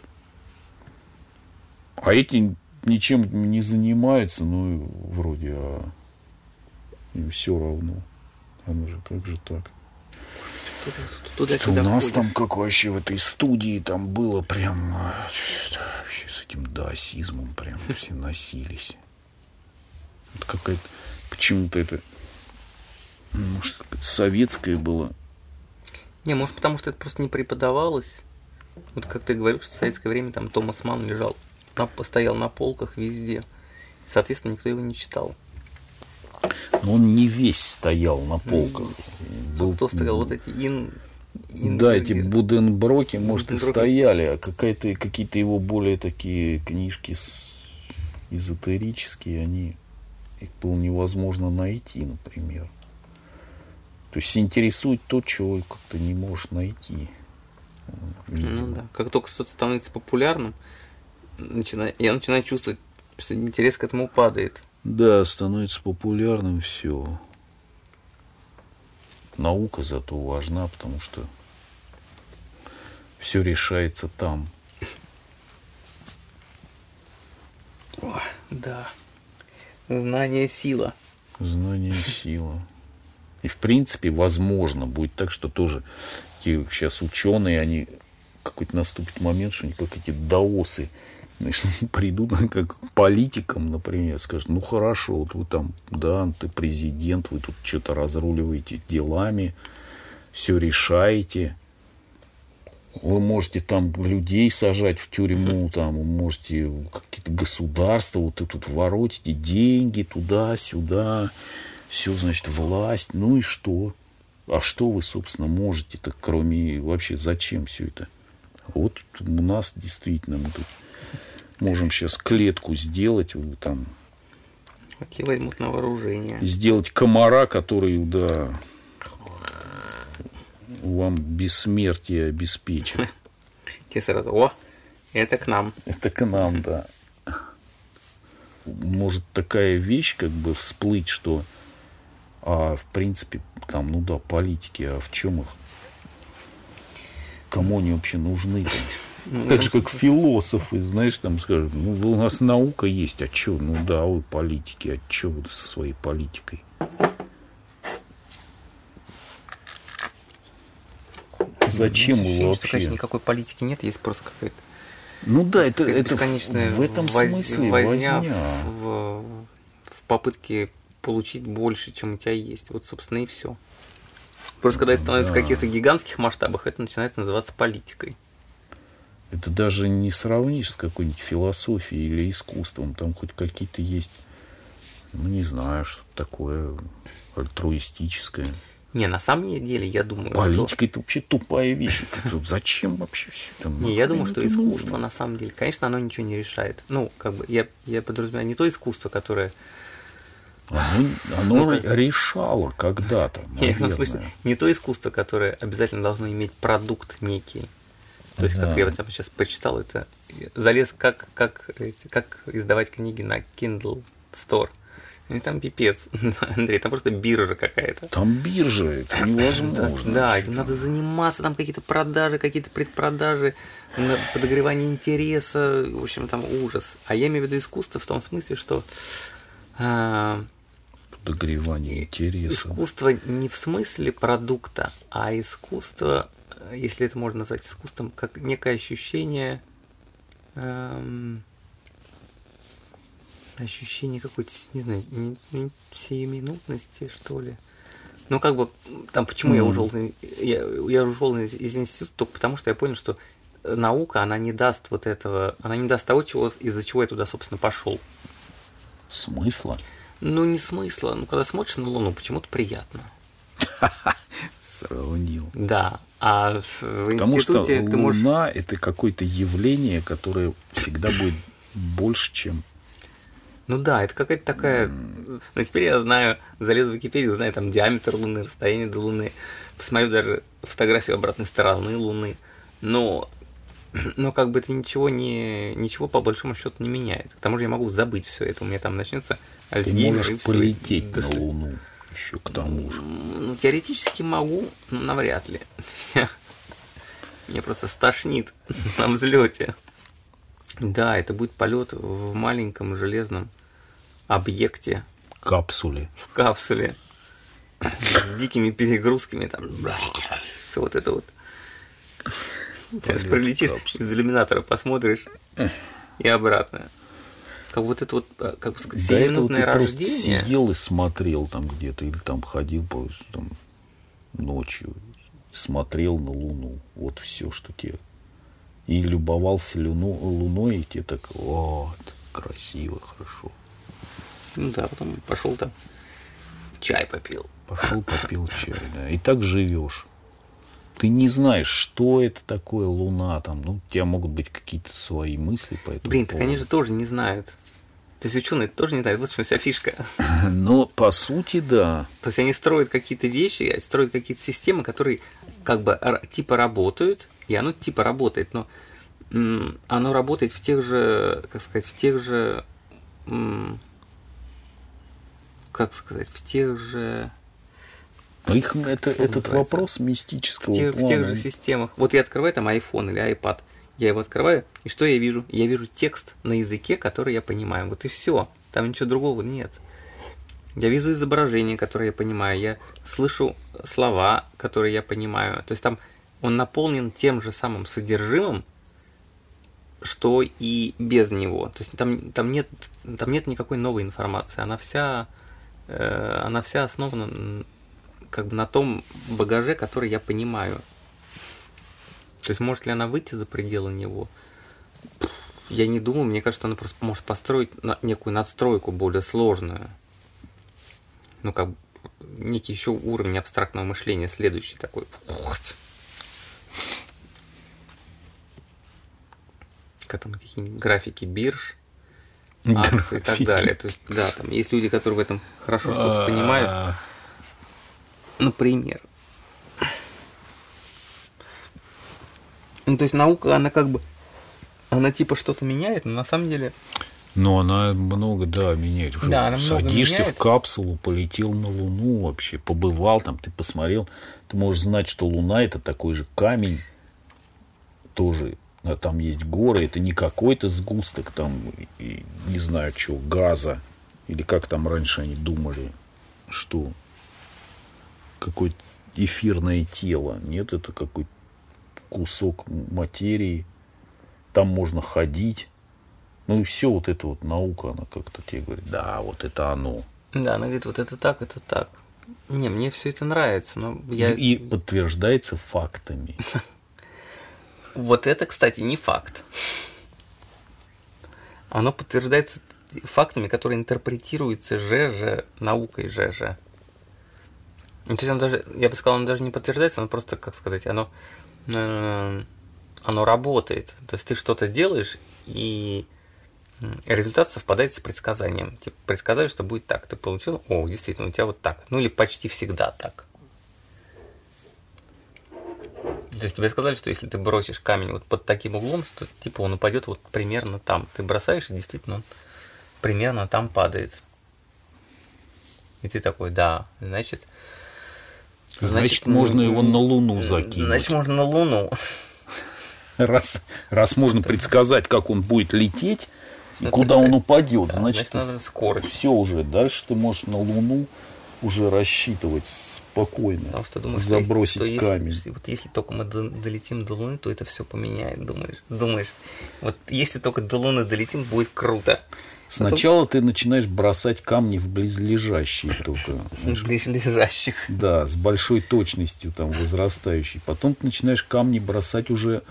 А эти ничем не занимаются, ну, вроде, а им все равно. Оно же, как же так? Что у нас ходишь. там, как вообще в этой студии, там было прям а, вообще с этим даосизмом прям все носились. Вот какая-то, почему-то это, может, советское было. Не, может, потому что это просто не преподавалось. Вот как ты говорил, что в советское время там Томас Ман лежал, на, стоял на полках везде. Соответственно, никто его не читал. Но он не весь стоял на полках. Был, Кто стоял? Вот эти ин... Да, эти. Буденброки, может, и Буденброки. стояли, а какая-то, какие-то его более такие книжки эзотерические, они, их было невозможно найти, например. То есть интересует то, чего как-то не можешь найти. Ну да. Как только что-то становится популярным, начина- я начинаю чувствовать, что интерес к этому падает. Да, становится популярным все. Наука зато важна, потому что все решается там. О, да. Знание сила. Знание сила. И в принципе, возможно, будет так, что тоже сейчас ученые, они какой-то наступит момент, что они как эти даосы придут как к политикам, например, скажут, ну хорошо, вот вы там, да, ты президент, вы тут что-то разруливаете делами, все решаете, вы можете там людей сажать в тюрьму, там, вы можете какие-то государства, вот вы тут воротите деньги туда-сюда, все, значит, власть, ну и что? А что вы, собственно, можете-то, кроме вообще зачем все это? Вот у нас действительно мы тут можем сейчас клетку сделать, вот там, Какие возьмут на вооружение. сделать комара, который, да, вам бессмертие обеспечит. Те сразу, о, это к нам. Это к нам, да. Может такая вещь как бы всплыть, что, а, в принципе, там, ну да, политики, а в чем их? Кому они вообще нужны? Ну, Так же, как философы, знаешь, там скажут, ну, у нас наука есть, а что? Ну да, вы политики, а что вы со своей политикой? Зачем вы ощущение, что, конечно, вообще? никакой политики нет, есть просто какая-то Ну да, это, это в- бесконечная в этом воз- смысле возня, возня. В, в попытке получить больше, чем у тебя есть. Вот, собственно, и все. Просто когда это становится Да. в каких-то гигантских масштабах, это начинает называться политикой. Это даже не сравнишь с какой-нибудь философией или искусством. Там хоть какие-то есть, ну не знаю, что такое альтруистическое. Не, на самом деле, я думаю, что... Политика это вообще тупая вещь. Зачем вообще все это? Не, я думаю, что искусство на самом деле, конечно, оно ничего не решает. Ну, как бы, я, я подразумеваю не то искусство, которое... Оно, оно Ну, как- решало когда-то, Не, в наверное. смысле, не то искусство, которое обязательно должно иметь продукт некий. То есть, как Да. я вот сейчас почитал, это залез, как, как, как издавать книги на Kindle Store. И там пипец, Андрей, там просто биржа какая-то. Там биржа, это невозможно. да, этим надо заниматься, там какие-то продажи, какие-то предпродажи, подогревание интереса, в общем, там ужас. А я имею в виду искусство в том смысле, что а, Подогревание интереса. искусство не в смысле продукта, а искусство, э, если это можно назвать искусством, как некое ощущение эм, ощущение какой-то, не знаю, не, не сиюминутности, что ли. Ну, как бы, там, почему mm. я ушел, я, я ушел из, из института, только потому что я понял, что наука, она не даст вот этого, она не даст того, чего, из-за чего я туда, собственно, пошел. Смысла? Ну, не смысла. Ну, когда смотришь на Луну, почему-то приятно. Сравнил. Да. А в Потому что институте ты можешь... Луна – это какое-то явление, которое всегда будет больше, чем ну да, это какая-то такая... Но ну, теперь я знаю, залез в Википедию, знаю там диаметр Луны, расстояние до Луны, посмотрю даже фотографию обратной стороны Луны. Но, но как бы это ничего не ничего по большому счету не меняет. К тому же я могу забыть все это. У меня там начнется Ты можешь полететь на Луну еще к тому же. Ну, теоретически могу, но навряд ли. Мне просто стошнит на взлете. Да, это будет полет в маленьком железном объекте. Капсуле. В капсуле. С дикими перегрузками, там, все вот это вот. Ты же прилетишь из иллюминатора, посмотришь и обратно. Как вот это вот, э, как бы сказать, семиминутное рождение. сидел и смотрел там где-то, или там ходил по, там, ночью, смотрел на Луну. Вот все, что тебе и любовался луну, луной, и тебе так, вот, красиво, хорошо. Ну да, потом пошел там, чай попил. Пошел попил чай, да. И так живешь. Ты не знаешь, что это такое Луна, там, ну, у тебя могут быть какие-то свои мысли по этому Блин, поводу. так они же тоже не знают. То есть ученые тоже не знают, вот в чем вся фишка. Но по сути, да. То есть они строят какие-то вещи, строят какие-то системы, которые как бы типа работают, и оно типа работает, но оно работает в тех же, как сказать, в тех же, как сказать, в тех же их это, этот вопрос мистического в тех, плана. в тех же системах. Вот я открываю там iPhone или iPad, я его открываю, и что я вижу? Я вижу текст на языке, который я понимаю. Вот и все. Там ничего другого нет. Я вижу изображение, которое я понимаю. Я слышу слова, которые я понимаю. То есть там он наполнен тем же самым содержимым, что и без него. То есть там, там, нет, там нет никакой новой информации. Она вся, э, она вся основана как бы на том багаже, который я понимаю. То есть может ли она выйти за пределы него? Я не думаю, мне кажется, она просто может построить некую надстройку более сложную. Ну, как некий еще уровень абстрактного мышления, следующий такой как там какие-нибудь графики бирж, акции и так далее. То есть, да, там есть люди, которые в этом хорошо что-то понимают. Например. Ну, то есть наука, она как бы, она типа что-то меняет, но на самом деле... Но она много, да, меняет. Да, она Садишься меняет. в капсулу, полетел на Луну вообще, побывал там, ты посмотрел, ты можешь знать, что Луна это такой же камень, тоже а там есть горы, это не какой-то сгусток там, и, не знаю, что, газа, или как там раньше они думали, что какое-то эфирное тело. Нет, это какой-то кусок материи. Там можно ходить. Ну и все вот это вот наука, она как-то тебе говорит, да, вот это оно. Да, она говорит, вот это так, это так. Не, мне все это нравится, но я... И, и подтверждается фактами. Вот это, кстати, не факт. Оно подтверждается фактами, которые интерпретируются ЖЖ, наукой ЖЖ. Ну, то есть оно даже, я бы сказал, оно даже не подтверждается, оно просто, как сказать, оно, оно работает. То есть ты что-то делаешь, и результат совпадает с предсказанием. Типа, предсказали, что будет так. Ты получил, о, действительно, у тебя вот так. Ну или почти всегда так. То есть тебе сказали, что если ты бросишь камень вот под таким углом, то типа он упадет вот примерно там. Ты бросаешь, и действительно он примерно там падает. И ты такой, да, значит... Значит, значит можно его на Луну закинуть. Значит, можно на Луну. Раз, раз можно предсказать, как он будет лететь, и куда он упадет, да, значит, значит надо скорость. Все уже. Дальше ты можешь на Луну уже рассчитывать спокойно, Потому что думаешь, забросить что камень. Если, вот если только мы долетим до Луны, то это все поменяет, думаешь, думаешь, вот если только до Луны долетим, будет круто. Сначала ты начинаешь бросать камни в близлежащие только. знаешь, близлежащих. Да, с большой точностью там возрастающей. Потом ты начинаешь камни бросать уже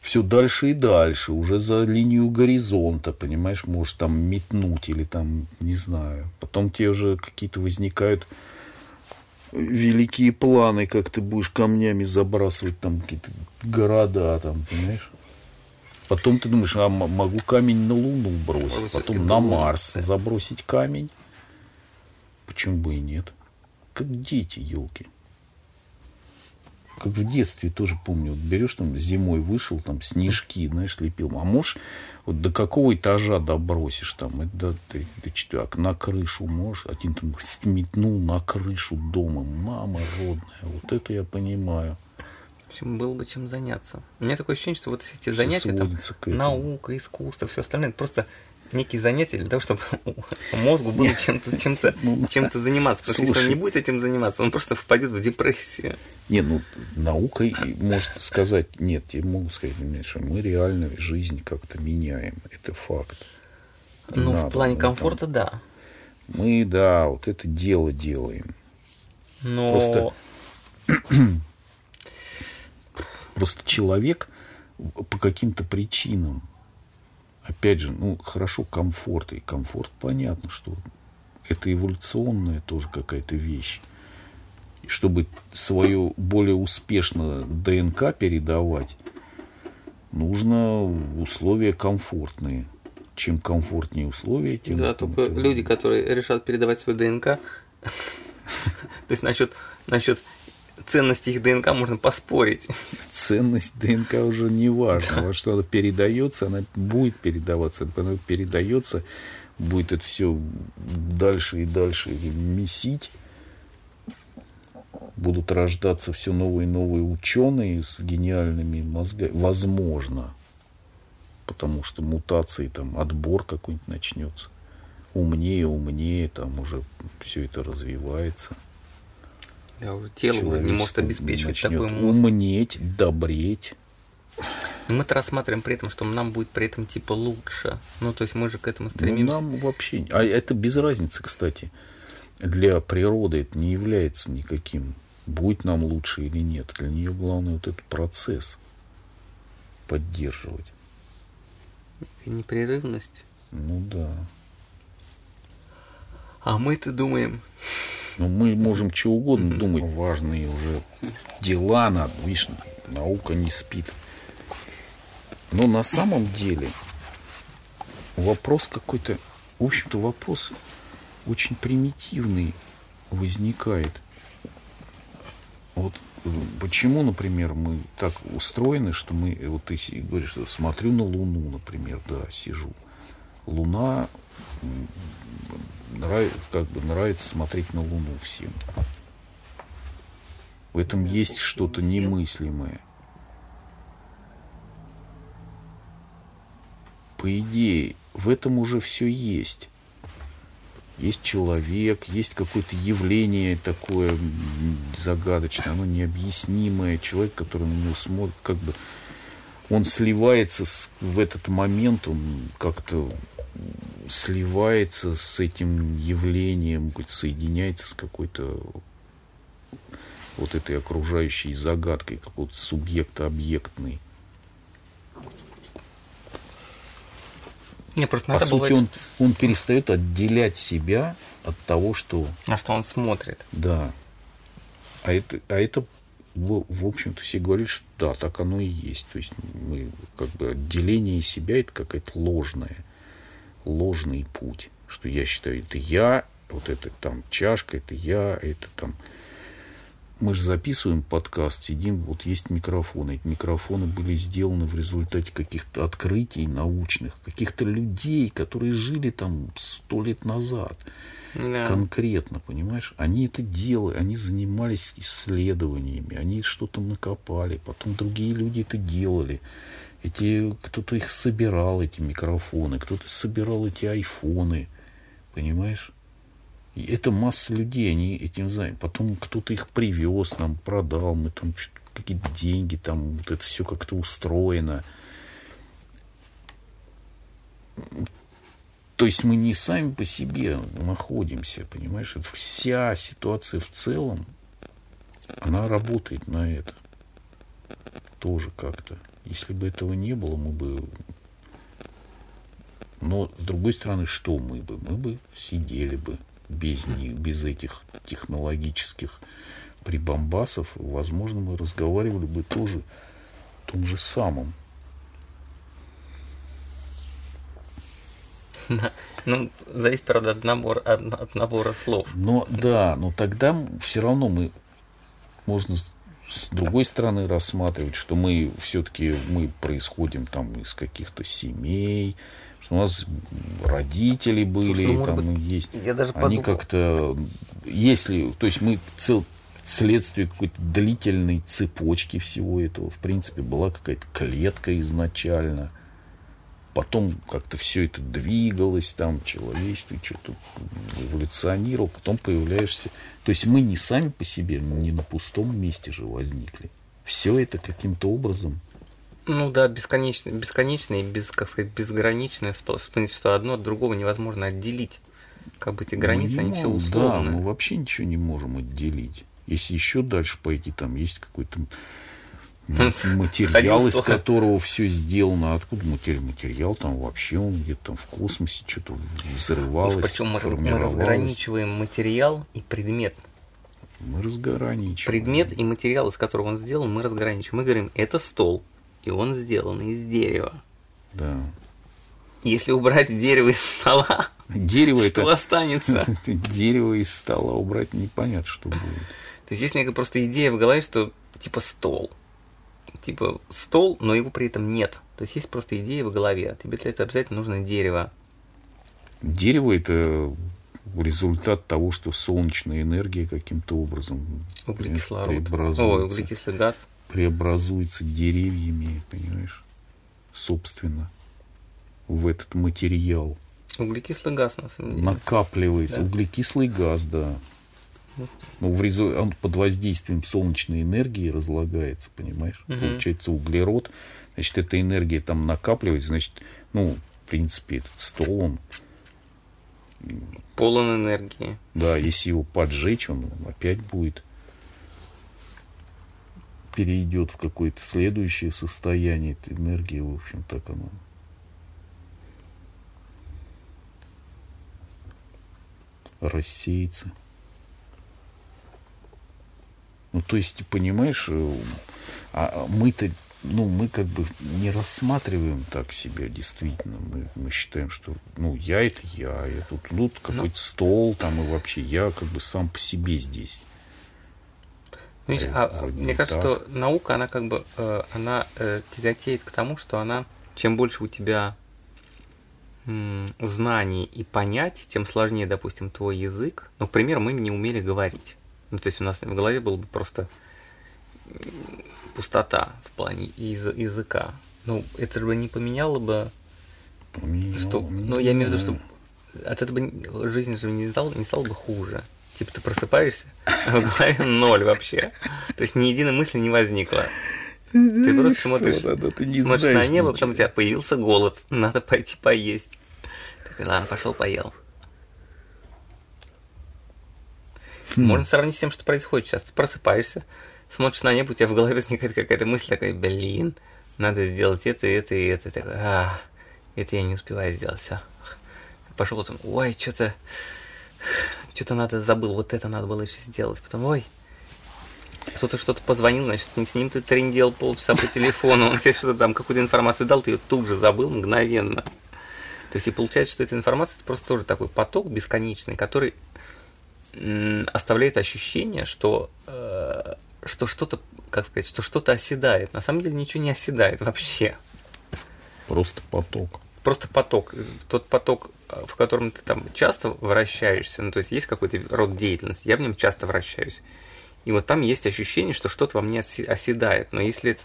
все дальше и дальше, уже за линию горизонта, понимаешь, можешь там метнуть или там, не знаю. Потом тебе уже какие-то возникают великие планы, как ты будешь камнями забрасывать там какие-то города, там, понимаешь? Потом ты думаешь, а могу камень на Луну бросить, Бросить потом на Луну, Марс забросить камень. Почему бы и нет? Как дети, елки. Как в детстве тоже помню, вот берешь там зимой вышел, там снежки, знаешь, лепил. А можешь вот до какого этажа добросишь там, это до, до, до четверг, на крышу можешь, один там метнул на крышу дома, мама родная, вот это я понимаю. Общем, было бы чем заняться. У меня такое ощущение, что вот эти Всё занятия, там, наука, искусство, все остальное, это просто некие занятия для того, чтобы мозгу было чем-то чем Ну, чем-то заниматься. Потому что если он слушай. не будет этим заниматься, он просто впадет в депрессию. Не, ну, наукой может сказать, нет, тебе могут сказать, нет, что мы реально жизнь как-то меняем. Это факт. Ну, надо, в плане ну, там, комфорта, да. Мы, да, вот это дело делаем. Но Просто- Просто человек по каким-то причинам, опять же, ну, хорошо, комфорт. И комфорт, понятно, что это эволюционная тоже какая-то вещь. И чтобы свою более успешно ДНК передавать, нужно условия комфортные. Чем комфортнее условия, тем... да, только люди, которые решат передавать свою ДНК, то есть насчет, насчет ценности их ДНК можно поспорить. ценность ДНК уже не важно. Во что она передается, она будет передаваться. Она передается, будет это все дальше и дальше месить. Будут рождаться все новые и новые ученые с гениальными мозгами. Возможно. Потому что мутации, там, отбор какой-нибудь начнется. Умнее, умнее, там уже все это развивается. Да, уже тело не может обеспечивать такой мозг. умнеть, добреть. Но мы-то рассматриваем при этом, что нам будет при этом типа лучше. Ну, то есть мы же к этому Ну, стремимся. нам вообще... А это без разницы, кстати. Для природы это не является никаким, будет нам лучше или нет. Для нее главное вот этот процесс поддерживать. И непрерывность. Ну да. А мы-то думаем, Но мы можем что угодно думать. Важные уже дела надо. Видишь, наука не спит. Но на самом деле вопрос какой-то, в общем-то, вопрос очень примитивный возникает. Вот э, почему, например, мы так устроены, что мы, вот ты говоришь, что смотрю на Луну, например, да, сижу. Луна как бы нравится смотреть на Луну всем. В этом есть что-то немыслимое. По идее, в этом уже все есть. Есть человек, есть какое-то явление такое загадочное, оно необъяснимое. Человек, который на него смотрит, как бы он сливается с- в этот момент, он как-то сливается с этим явлением, соединяется с какой-то вот этой окружающей загадкой, какого-то субъекта объектной. не, просто По сути, бывает, он, он перестает отделять себя от того, что на что он смотрит. да. А это, а это в, в общем-то, все говорят, что да, так оно и есть. То есть мы как бы отделение себя это какая-то ложная, ложный путь. Что я считаю, это я, вот это там чашка, это я, это там. Мы же записываем подкаст, сидим, вот есть микрофоны. Эти микрофоны были сделаны в результате каких-то открытий научных, каких-то людей, которые жили там сто лет назад Да. конкретно, понимаешь? Они это делали, они занимались исследованиями, они что-то накопали, потом другие люди это делали. Эти, кто-то их собирал, эти микрофоны, кто-то собирал эти айфоны, понимаешь? И это масса людей, они этим заняты. Потом кто-то их привез, нам продал, мы там какие-то деньги, там вот это все как-то устроено. То есть мы не сами по себе находимся, понимаешь? Это вся ситуация в целом, она работает на это. Тоже как-то. Если бы этого не было, мы бы... Но, с другой стороны, что мы бы? Мы бы сидели бы без них, без этих технологических прибамбасов. Возможно, мы разговаривали бы тоже о том же самом. Ну, зависит, правда, от набора, от, от набора слов. Но да, но тогда все равно мы можно с другой стороны рассматривать, что мы все-таки мы происходим там из каких-то семей, что у нас родители были, Слушай, ну, там быть, есть. Я даже они как-то, если, то есть мы цел, следствие какой-то длительной цепочки всего этого, в принципе, была какая-то клетка изначально потом как-то все это двигалось, там человечество что-то эволюционировал, потом появляешься. То есть мы не сами по себе, не на пустом месте же возникли. Все это каким-то образом. Ну да, бесконечно, бесконечно и без, как сказать, безграничное, в смысле, что одно от другого невозможно отделить. Как бы эти границы, они все условны. Да, мы вообще ничего не можем отделить. Если еще дальше пойти, там есть какой-то материал, из которого все сделано. Откуда материал? Материал там вообще он где-то там в космосе что-то взрывалось. Причем мы, мы разграничиваем материал и предмет. Мы разграничиваем. Предмет и материал, из которого он сделан, мы разграничиваем. Мы говорим, это стол, и он сделан из дерева. Да. Если убрать дерево из стола, дерево что это, останется? Дерево из стола убрать непонятно, что будет. То есть есть некая просто идея в голове, что типа стол типа стол, но его при этом нет. То есть есть просто идея в голове. Тебе для этого обязательно нужно дерево. Дерево это результат того, что солнечная энергия каким-то образом углекислород. преобразуется. Ой, углекислый газ. Преобразуется деревьями, понимаешь, собственно, в этот материал. Углекислый газ, на самом деле. Накапливается. Да. Углекислый газ, да. Ну, в резу... он под воздействием солнечной энергии разлагается, понимаешь? Угу. Получается углерод. Значит, эта энергия там накапливается. Значит, ну, в принципе, этот стол, он... Полон энергии. Да, если его поджечь, он опять будет перейдет в какое-то следующее состояние. Эта энергия, в общем, так она рассеется. Ну, то есть, понимаешь, э, а мы-то, ну, мы как бы не рассматриваем так себя действительно. Мы, мы считаем, что, ну, я это я, я тут, тут какой-то ну, стол там, и вообще я как бы сам по себе здесь. Видишь, а, а мне кажется, так. что наука, она как бы, э, она э, тяготеет к тому, что она, чем больше у тебя знаний и понятий, тем сложнее, допустим, твой язык. Ну, к примеру, мы не умели говорить. Ну, то есть у нас в голове было бы просто пустота в плане из- языка. Ну, это бы не поменяло бы... Поменяло, что, ну, я имею в виду, что от этого жизнь же не стала, не стала бы хуже. Типа ты просыпаешься, а в голове ноль вообще. То есть ни единой мысли не возникло. Ты просто смотришь, надо, ты не смотришь на небо, потом у тебя появился голод, надо пойти поесть. Такой, ладно, пошел поел. Хм. Можно сравнить с тем, что происходит сейчас. Ты просыпаешься, смотришь на небо, у тебя в голове возникает какая-то мысль такая, блин, надо сделать это, это и это. Такой, а, это я не успеваю сделать, все. Пошел потом, ой, что-то, что-то надо, забыл, вот это надо было еще сделать. Потом, ой, кто-то что-то позвонил, значит, с ним ты трендел полчаса по телефону, он тебе что-то там, какую-то информацию дал, ты ее тут же забыл мгновенно. То есть и получается, что эта информация это просто тоже такой поток бесконечный, который оставляет ощущение, что, э, что что-то, как сказать, что что-то оседает. На самом деле ничего не оседает вообще. Просто поток. Просто поток. Тот поток, в котором ты там часто вращаешься, ну то есть есть какой-то род деятельности, я в нем часто вращаюсь. И вот там есть ощущение, что что-то во мне оседает. Но если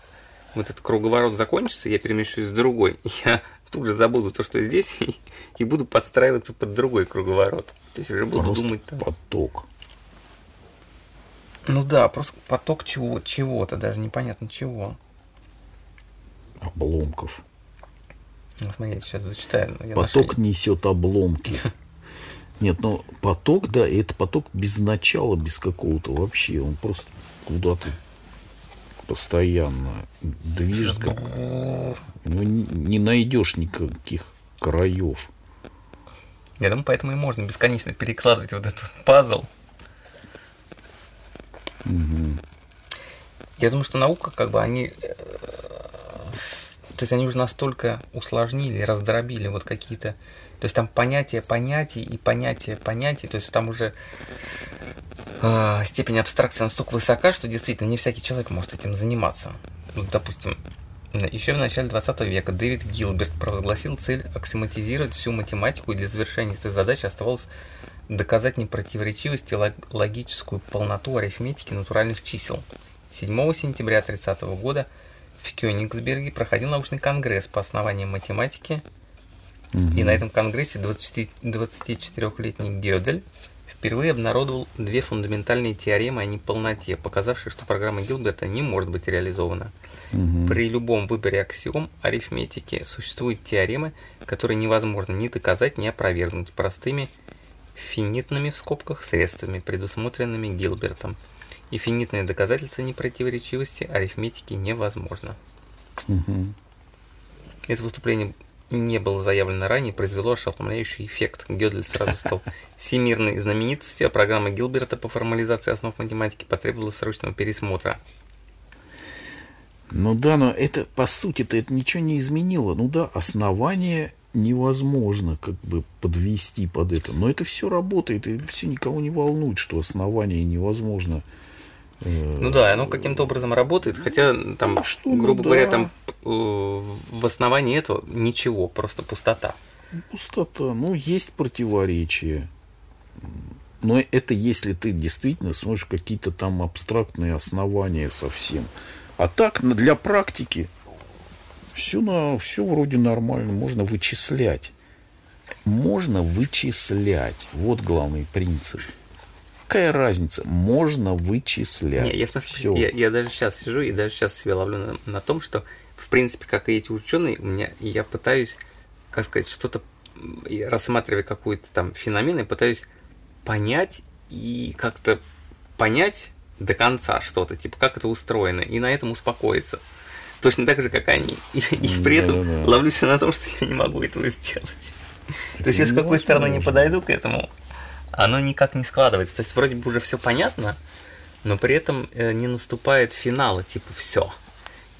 вот этот круговорот закончится, я перемещусь в другой, я тут же забуду то, что здесь, и, и буду подстраиваться под другой круговорот. То есть уже буду просто думать там. поток. Ну да, просто поток чего, чего-то, даже непонятно чего. Обломков. Ну, смотрите, сейчас зачитаю. я Поток несет обломки. Нет, ну поток, да, и это поток без начала, без какого-то вообще. Он просто куда-то постоянно движется. Ну, не, найдешь никаких краев. Я думаю, поэтому и можно бесконечно перекладывать вот этот пазл. Мгм. Я думаю, что наука, как бы, они... э, То есть они уже настолько усложнили, раздробили вот какие-то... То есть там понятия понятий и понятия понятий. То есть там уже а, степень абстракции настолько высока, что действительно не всякий человек может этим заниматься. Вот, допустим, еще в начале 20 века Дэвид Гилберт провозгласил цель аксиоматизировать всю математику, и для завершения этой задачи оставалось доказать непротиворечивость и лог- логическую полноту арифметики натуральных чисел. 7 сентября 30 года в Кёнигсберге проходил научный конгресс по основаниям математики, и на этом конгрессе 24 24-летний Гёдель впервые обнародовал две фундаментальные теоремы о неполноте, показавшие, что программа Гилберта не может быть реализована. Мгм. При любом выборе аксиом арифметики существуют теоремы, которые невозможно ни доказать, ни опровергнуть простыми финитными в скобках средствами, предусмотренными Гилбертом. И финитное доказательство непротиворечивости арифметики невозможно. Мгм. Это выступление не было заявлено ранее, произвело ошеломляющий эффект. Гёдель сразу стал всемирной знаменитостью, а программа Гилберта по формализации основ математики потребовала срочного пересмотра. Ну да, но это, по сути-то, это ничего не изменило. Ну да, основание невозможно как бы подвести под это. Но это все работает, и все никого не волнует, что основание невозможно. Ну да, оно каким-то образом работает, хотя там, что, ну грубо да. говоря, там э, в основании этого ничего, просто пустота. Пустота. Ну, есть противоречия. Но это если ты действительно сможешь какие-то там абстрактные основания совсем. А так, для практики, все, на, все вроде нормально. Можно вычислять. Можно вычислять. Вот главный принцип. Какая разница? Можно вычислять. Не, я, в смысле, Всё. я, я даже сейчас сижу и даже сейчас себя ловлю на, на том, что, в принципе, как и эти ученые, у меня я пытаюсь, как сказать, что-то и рассматривая какой-то там феномен, я пытаюсь понять и как-то понять до конца что-то, типа как это устроено, и на этом успокоиться. Точно так же, как они. И, и при этом Да-да-да. ловлюсь на том, что я не могу этого сделать. То есть я с Это какой стороны не подойду к этому, оно никак не складывается. То есть вроде бы уже все понятно, но при этом э, не наступает финала, типа все,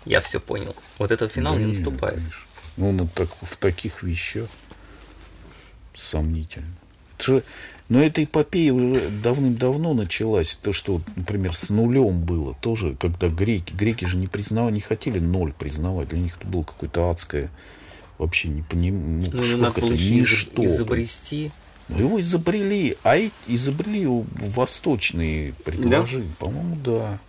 я все понял. Вот этого финала Да не нет, наступает. конечно. Ну, на так, в таких вещах сомнительно. Это же, но эта эпопея уже давным-давно началась. То, что, например, с нулем было тоже, когда греки, греки же не признавали, не хотели ноль признавать. Для них это было какое-то адское, вообще не понимаю, Ну, ну, надо было ничто. из- изобрести. Ну, Его изобрели, а изобрели его восточные предложения. По-моему, да.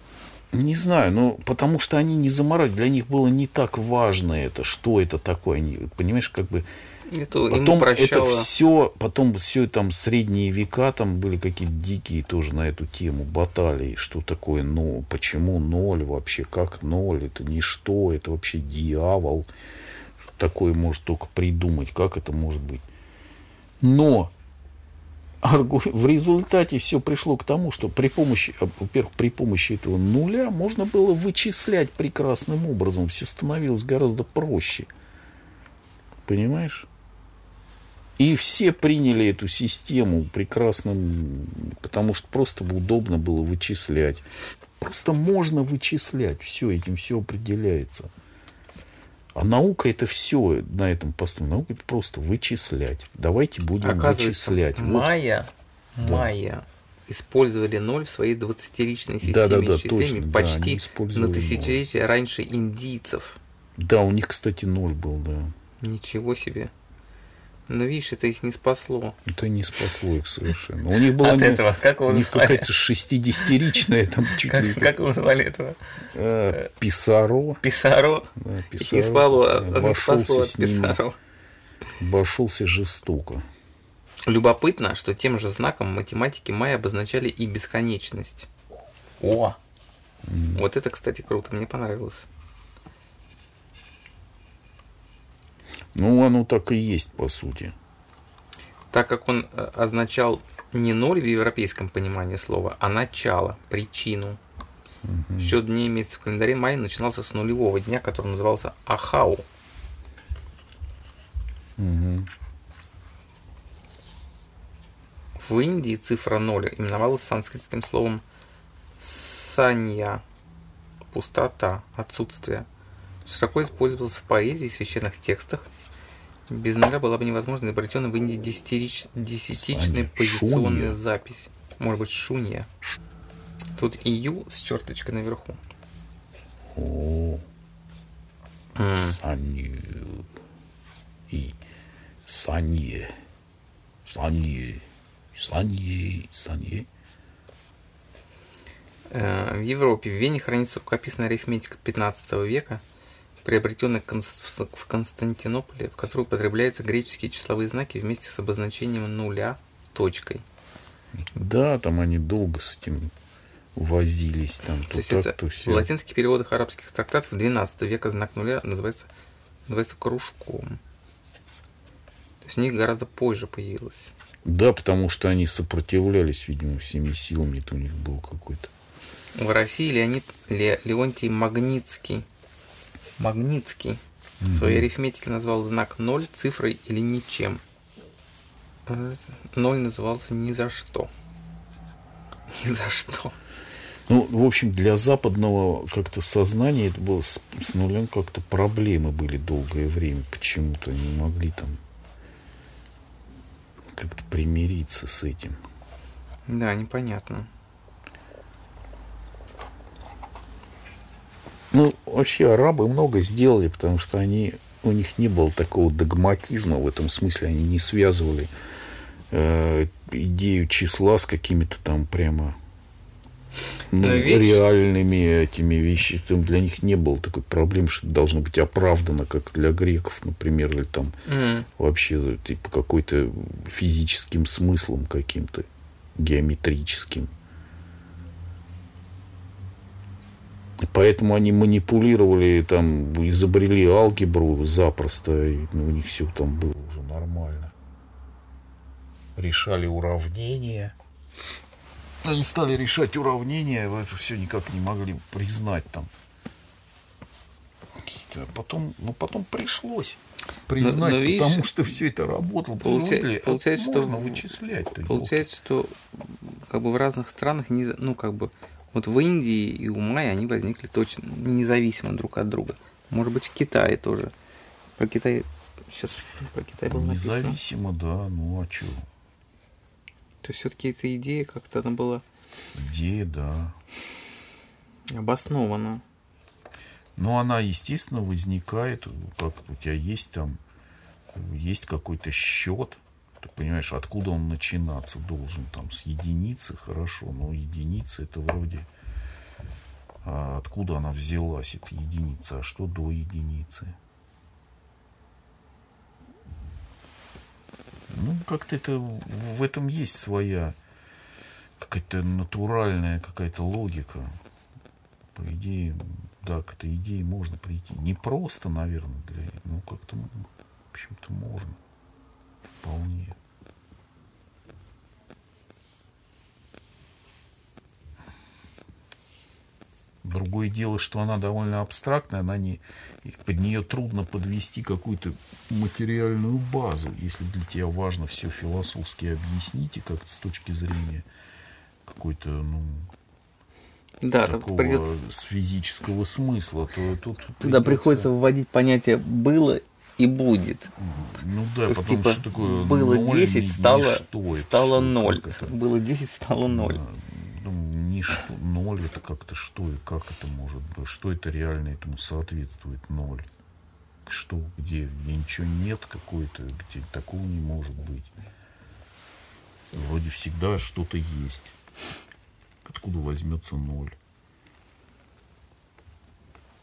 Не знаю, но потому что они не заморали, для них было не так важно это, что это такое. Они, понимаешь, как бы Это потом это все, потом все там средние века, там были какие-то дикие тоже на эту тему баталии, что такое, ну, почему ноль вообще, как ноль, это ничто, это вообще дьявол, такое может только придумать, как это может быть. Но в результате все пришло к тому, что при помощи, а, во-первых, при помощи этого нуля можно было вычислять прекрасным образом. Все становилось гораздо проще. Понимаешь? И все приняли эту систему прекрасно, потому что просто удобно было вычислять. Просто можно вычислять. Все, этим все определяется. А наука это все на этом посту. Наука это просто вычислять. Давайте будем Оказывается, вычислять. Вот. майя, майя использовали ноль в своей 20-личной системе исчислений точно, да, они почти использовали на ноль. тысячелетия раньше индийцев. Да, у них, кстати, ноль был, да. Ничего себе. Но видишь, это их не спасло. Это не спасло их совершенно. У них была От не- этого, как его у них какая-то 60-ричная там чуть ли Как, как его звали этого? э, Писаро. Писаро. Да, Их Писаро, не спало, да, а- не спасло от с ними, Писаро. обошелся жестоко. Любопытно, что тем же знаком математики майя обозначали и бесконечность. О! Вот это, кстати, круто, мне понравилось. Ну, оно так и есть, по сути. Так как он э, означал не ноль в европейском понимании слова, а начало, причину. Угу. Счет дней месяцев в календаре майя начинался с нулевого дня, который назывался Ахау. Угу. В Индии цифра ноль именовалась санскритским словом санья – пустота, отсутствие. Широко использовалась в поэзии и священных текстах. Без нуля была бы невозможно изобретена в Индии десятирич... десятичная позиционная шунья. запись. Может быть, шунья. Тут ию с черточкой наверху. О, санью и санье, санье. Санье, Санье. В Европе, в Вене хранится рукописная арифметика 15 века, приобретенная в Константинополе, в которой употребляются греческие числовые знаки вместе с обозначением нуля точкой. Да, там они долго с этим возились. Там, то, то есть так, это то все. В латинских переводах арабских трактатов 12 века знак нуля называется, называется кружком. То есть у них гораздо позже появилось. Да, потому что они сопротивлялись, видимо, всеми силами. Это у них был какой-то. В России Леонид Ле, Леонтий Магнитский. Магнитский. Угу. В своей арифметике назвал знак ноль цифрой или ничем. Ноль назывался ни за что. Ни за что. Ну, в общем, для западного как-то сознания это было с, с нулем как-то проблемы были долгое время. Почему-то не могли там как-то примириться с этим. Да, непонятно. Ну, вообще арабы много сделали, потому что они, у них не было такого догматизма в этом смысле, они не связывали э, идею числа с какими-то там прямо ну, реальными этими вещами. Для них не было такой проблемы, что это должно быть оправдано, как для греков, например, или там mm. вообще типа какой-то физическим смыслом каким-то, геометрическим. Поэтому они манипулировали, там, изобрели алгебру запросто, и ну, у них все там было уже нормально. Решали уравнения – они стали решать уравнения, это все никак не могли признать там. Какие-то. Потом, ну, потом пришлось признать, но, но, видишь, потому что все это работало. Получается, получается что можно вычислять. Получается, что как бы в разных странах, не, ну как бы вот в Индии и у Майя они возникли точно независимо друг от друга. Может быть, в Китае тоже. Про Китай сейчас про Китай было написано. Независимо, да. Ну а что? То есть все-таки эта идея как-то она была... Идея, да. Обоснована. Но она, естественно, возникает, как у тебя есть там, есть какой-то счет, ты понимаешь, откуда он начинаться должен, там, с единицы, хорошо, но единица это вроде, а откуда она взялась, эта единица, а что до единицы? Ну, как-то это в этом есть своя какая-то натуральная какая-то логика. По идее, да, к этой идее можно прийти. Не просто, наверное, для, ну, как-то, в общем-то, можно. Вполне. Другое дело, что она довольно абстрактная, она не, под нее трудно подвести какую-то материальную базу, если для тебя важно все философски объяснить и как-то с точки зрения какой-то, ну, да, такого придется... с физического смысла, то тут Тогда придется... приходится вводить понятие «было» и «будет». Ну да, то потому типа, что такое было 10, стало, стало 0. Было 10, стало 0. Да ну, не что, ноль это как-то что и как это может быть, что это реально этому соответствует ноль. Что, где, где ничего нет какой-то, где такого не может быть. Вроде всегда что-то есть. Откуда возьмется ноль?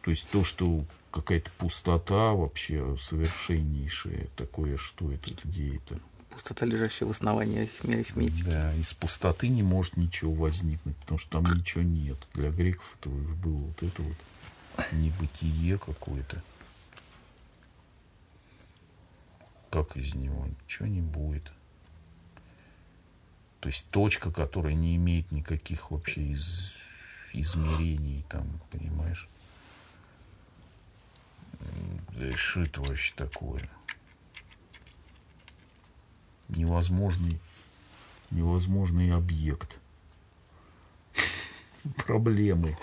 То есть то, что какая-то пустота вообще совершеннейшая, такое, что это, где это? пустота, лежащая в основании арифметики. Да, из пустоты не может ничего возникнуть, потому что там ничего нет. Для греков это было вот это вот небытие какое-то. как из него? Ничего не будет. То есть точка, которая не имеет никаких вообще из, измерений, там, понимаешь? Да что это вообще такое? Невозможный, невозможный объект. Проблемы.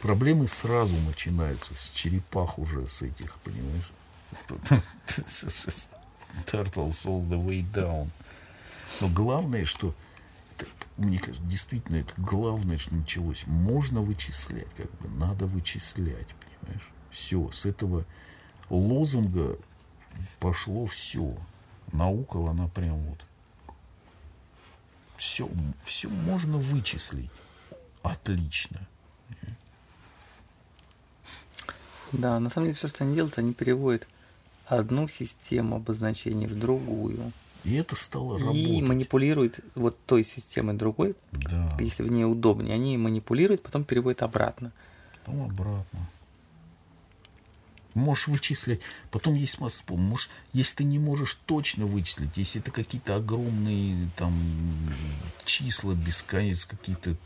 Проблемы сразу начинаются с черепах уже, с этих, понимаешь? Turtles all the way down. Но главное, что это, мне кажется, действительно, это главное, что началось. Можно вычислять, как бы, надо вычислять, понимаешь? Все, с этого лозунга пошло все. Наука, она прям вот. Все, все можно вычислить. Отлично. Да, на самом деле все, что они делают, они переводят одну систему обозначений в другую. И это стало работать. И манипулируют вот той системой другой, Да. если в ней удобнее. Они манипулируют, потом переводят обратно. Потом обратно. Можешь вычислять. Потом есть способов. Можешь, если ты не можешь точно вычислить, если это какие-то огромные там числа бесконец, какие-то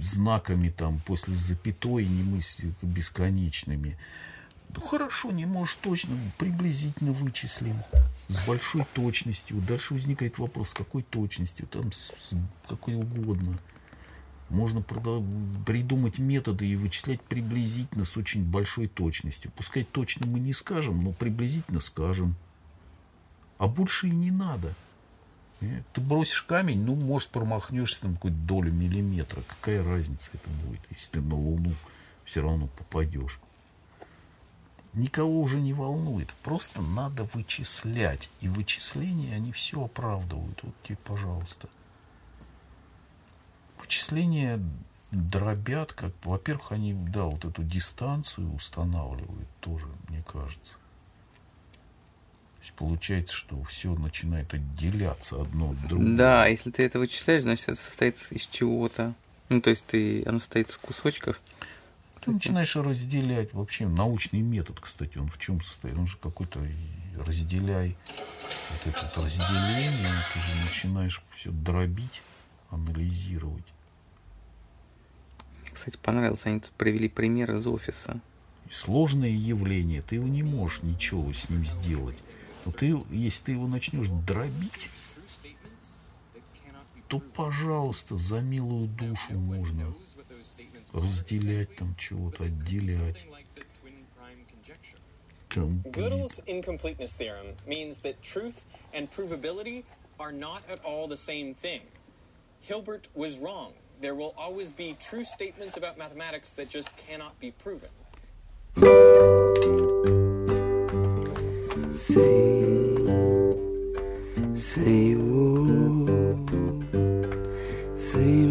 знаками там после запятой не мысли бесконечными. Ну хорошо, не можешь точно, приблизительно вычислим. С большой точностью. Дальше возникает вопрос, с какой точностью, там с, с какой угодно. Можно придумать методы и вычислять приблизительно с очень большой точностью. Пускай точно мы не скажем, но приблизительно скажем. А больше и не надо. Э, Ты бросишь камень, ну, может, промахнешься там какую-то долю миллиметра. Какая разница это будет, если ты на Луну все равно попадешь. Никого уже не волнует. Просто надо вычислять. И вычисления, они все оправдывают. Вот тебе, пожалуйста. Вычисления дробят, как, во-первых, они, да, вот эту дистанцию устанавливают тоже, мне кажется. То есть получается, что все начинает отделяться одно от другого. Да, если ты это вычисляешь, значит, это состоит из чего-то. Ну, то есть ты, оно состоит из кусочков. Ты начинаешь разделять. Вообще научный метод, кстати, он в чем состоит? Он же какой-то разделяй. Вот это разделение, ты же начинаешь все дробить, анализировать. Кстати, понравилось, они тут привели пример из офиса. Сложное явление, ты его не можешь ничего с ним сделать. Но ты, если ты его начнешь дробить, то, пожалуйста, за милую душу можно разделять там чего-то, отделять. Gödel's incompleteness theorem means that truth and provability are not at all the same thing. Hilbert was wrong. there will always be true statements about mathematics that just cannot be proven. Say, say, whoa, say,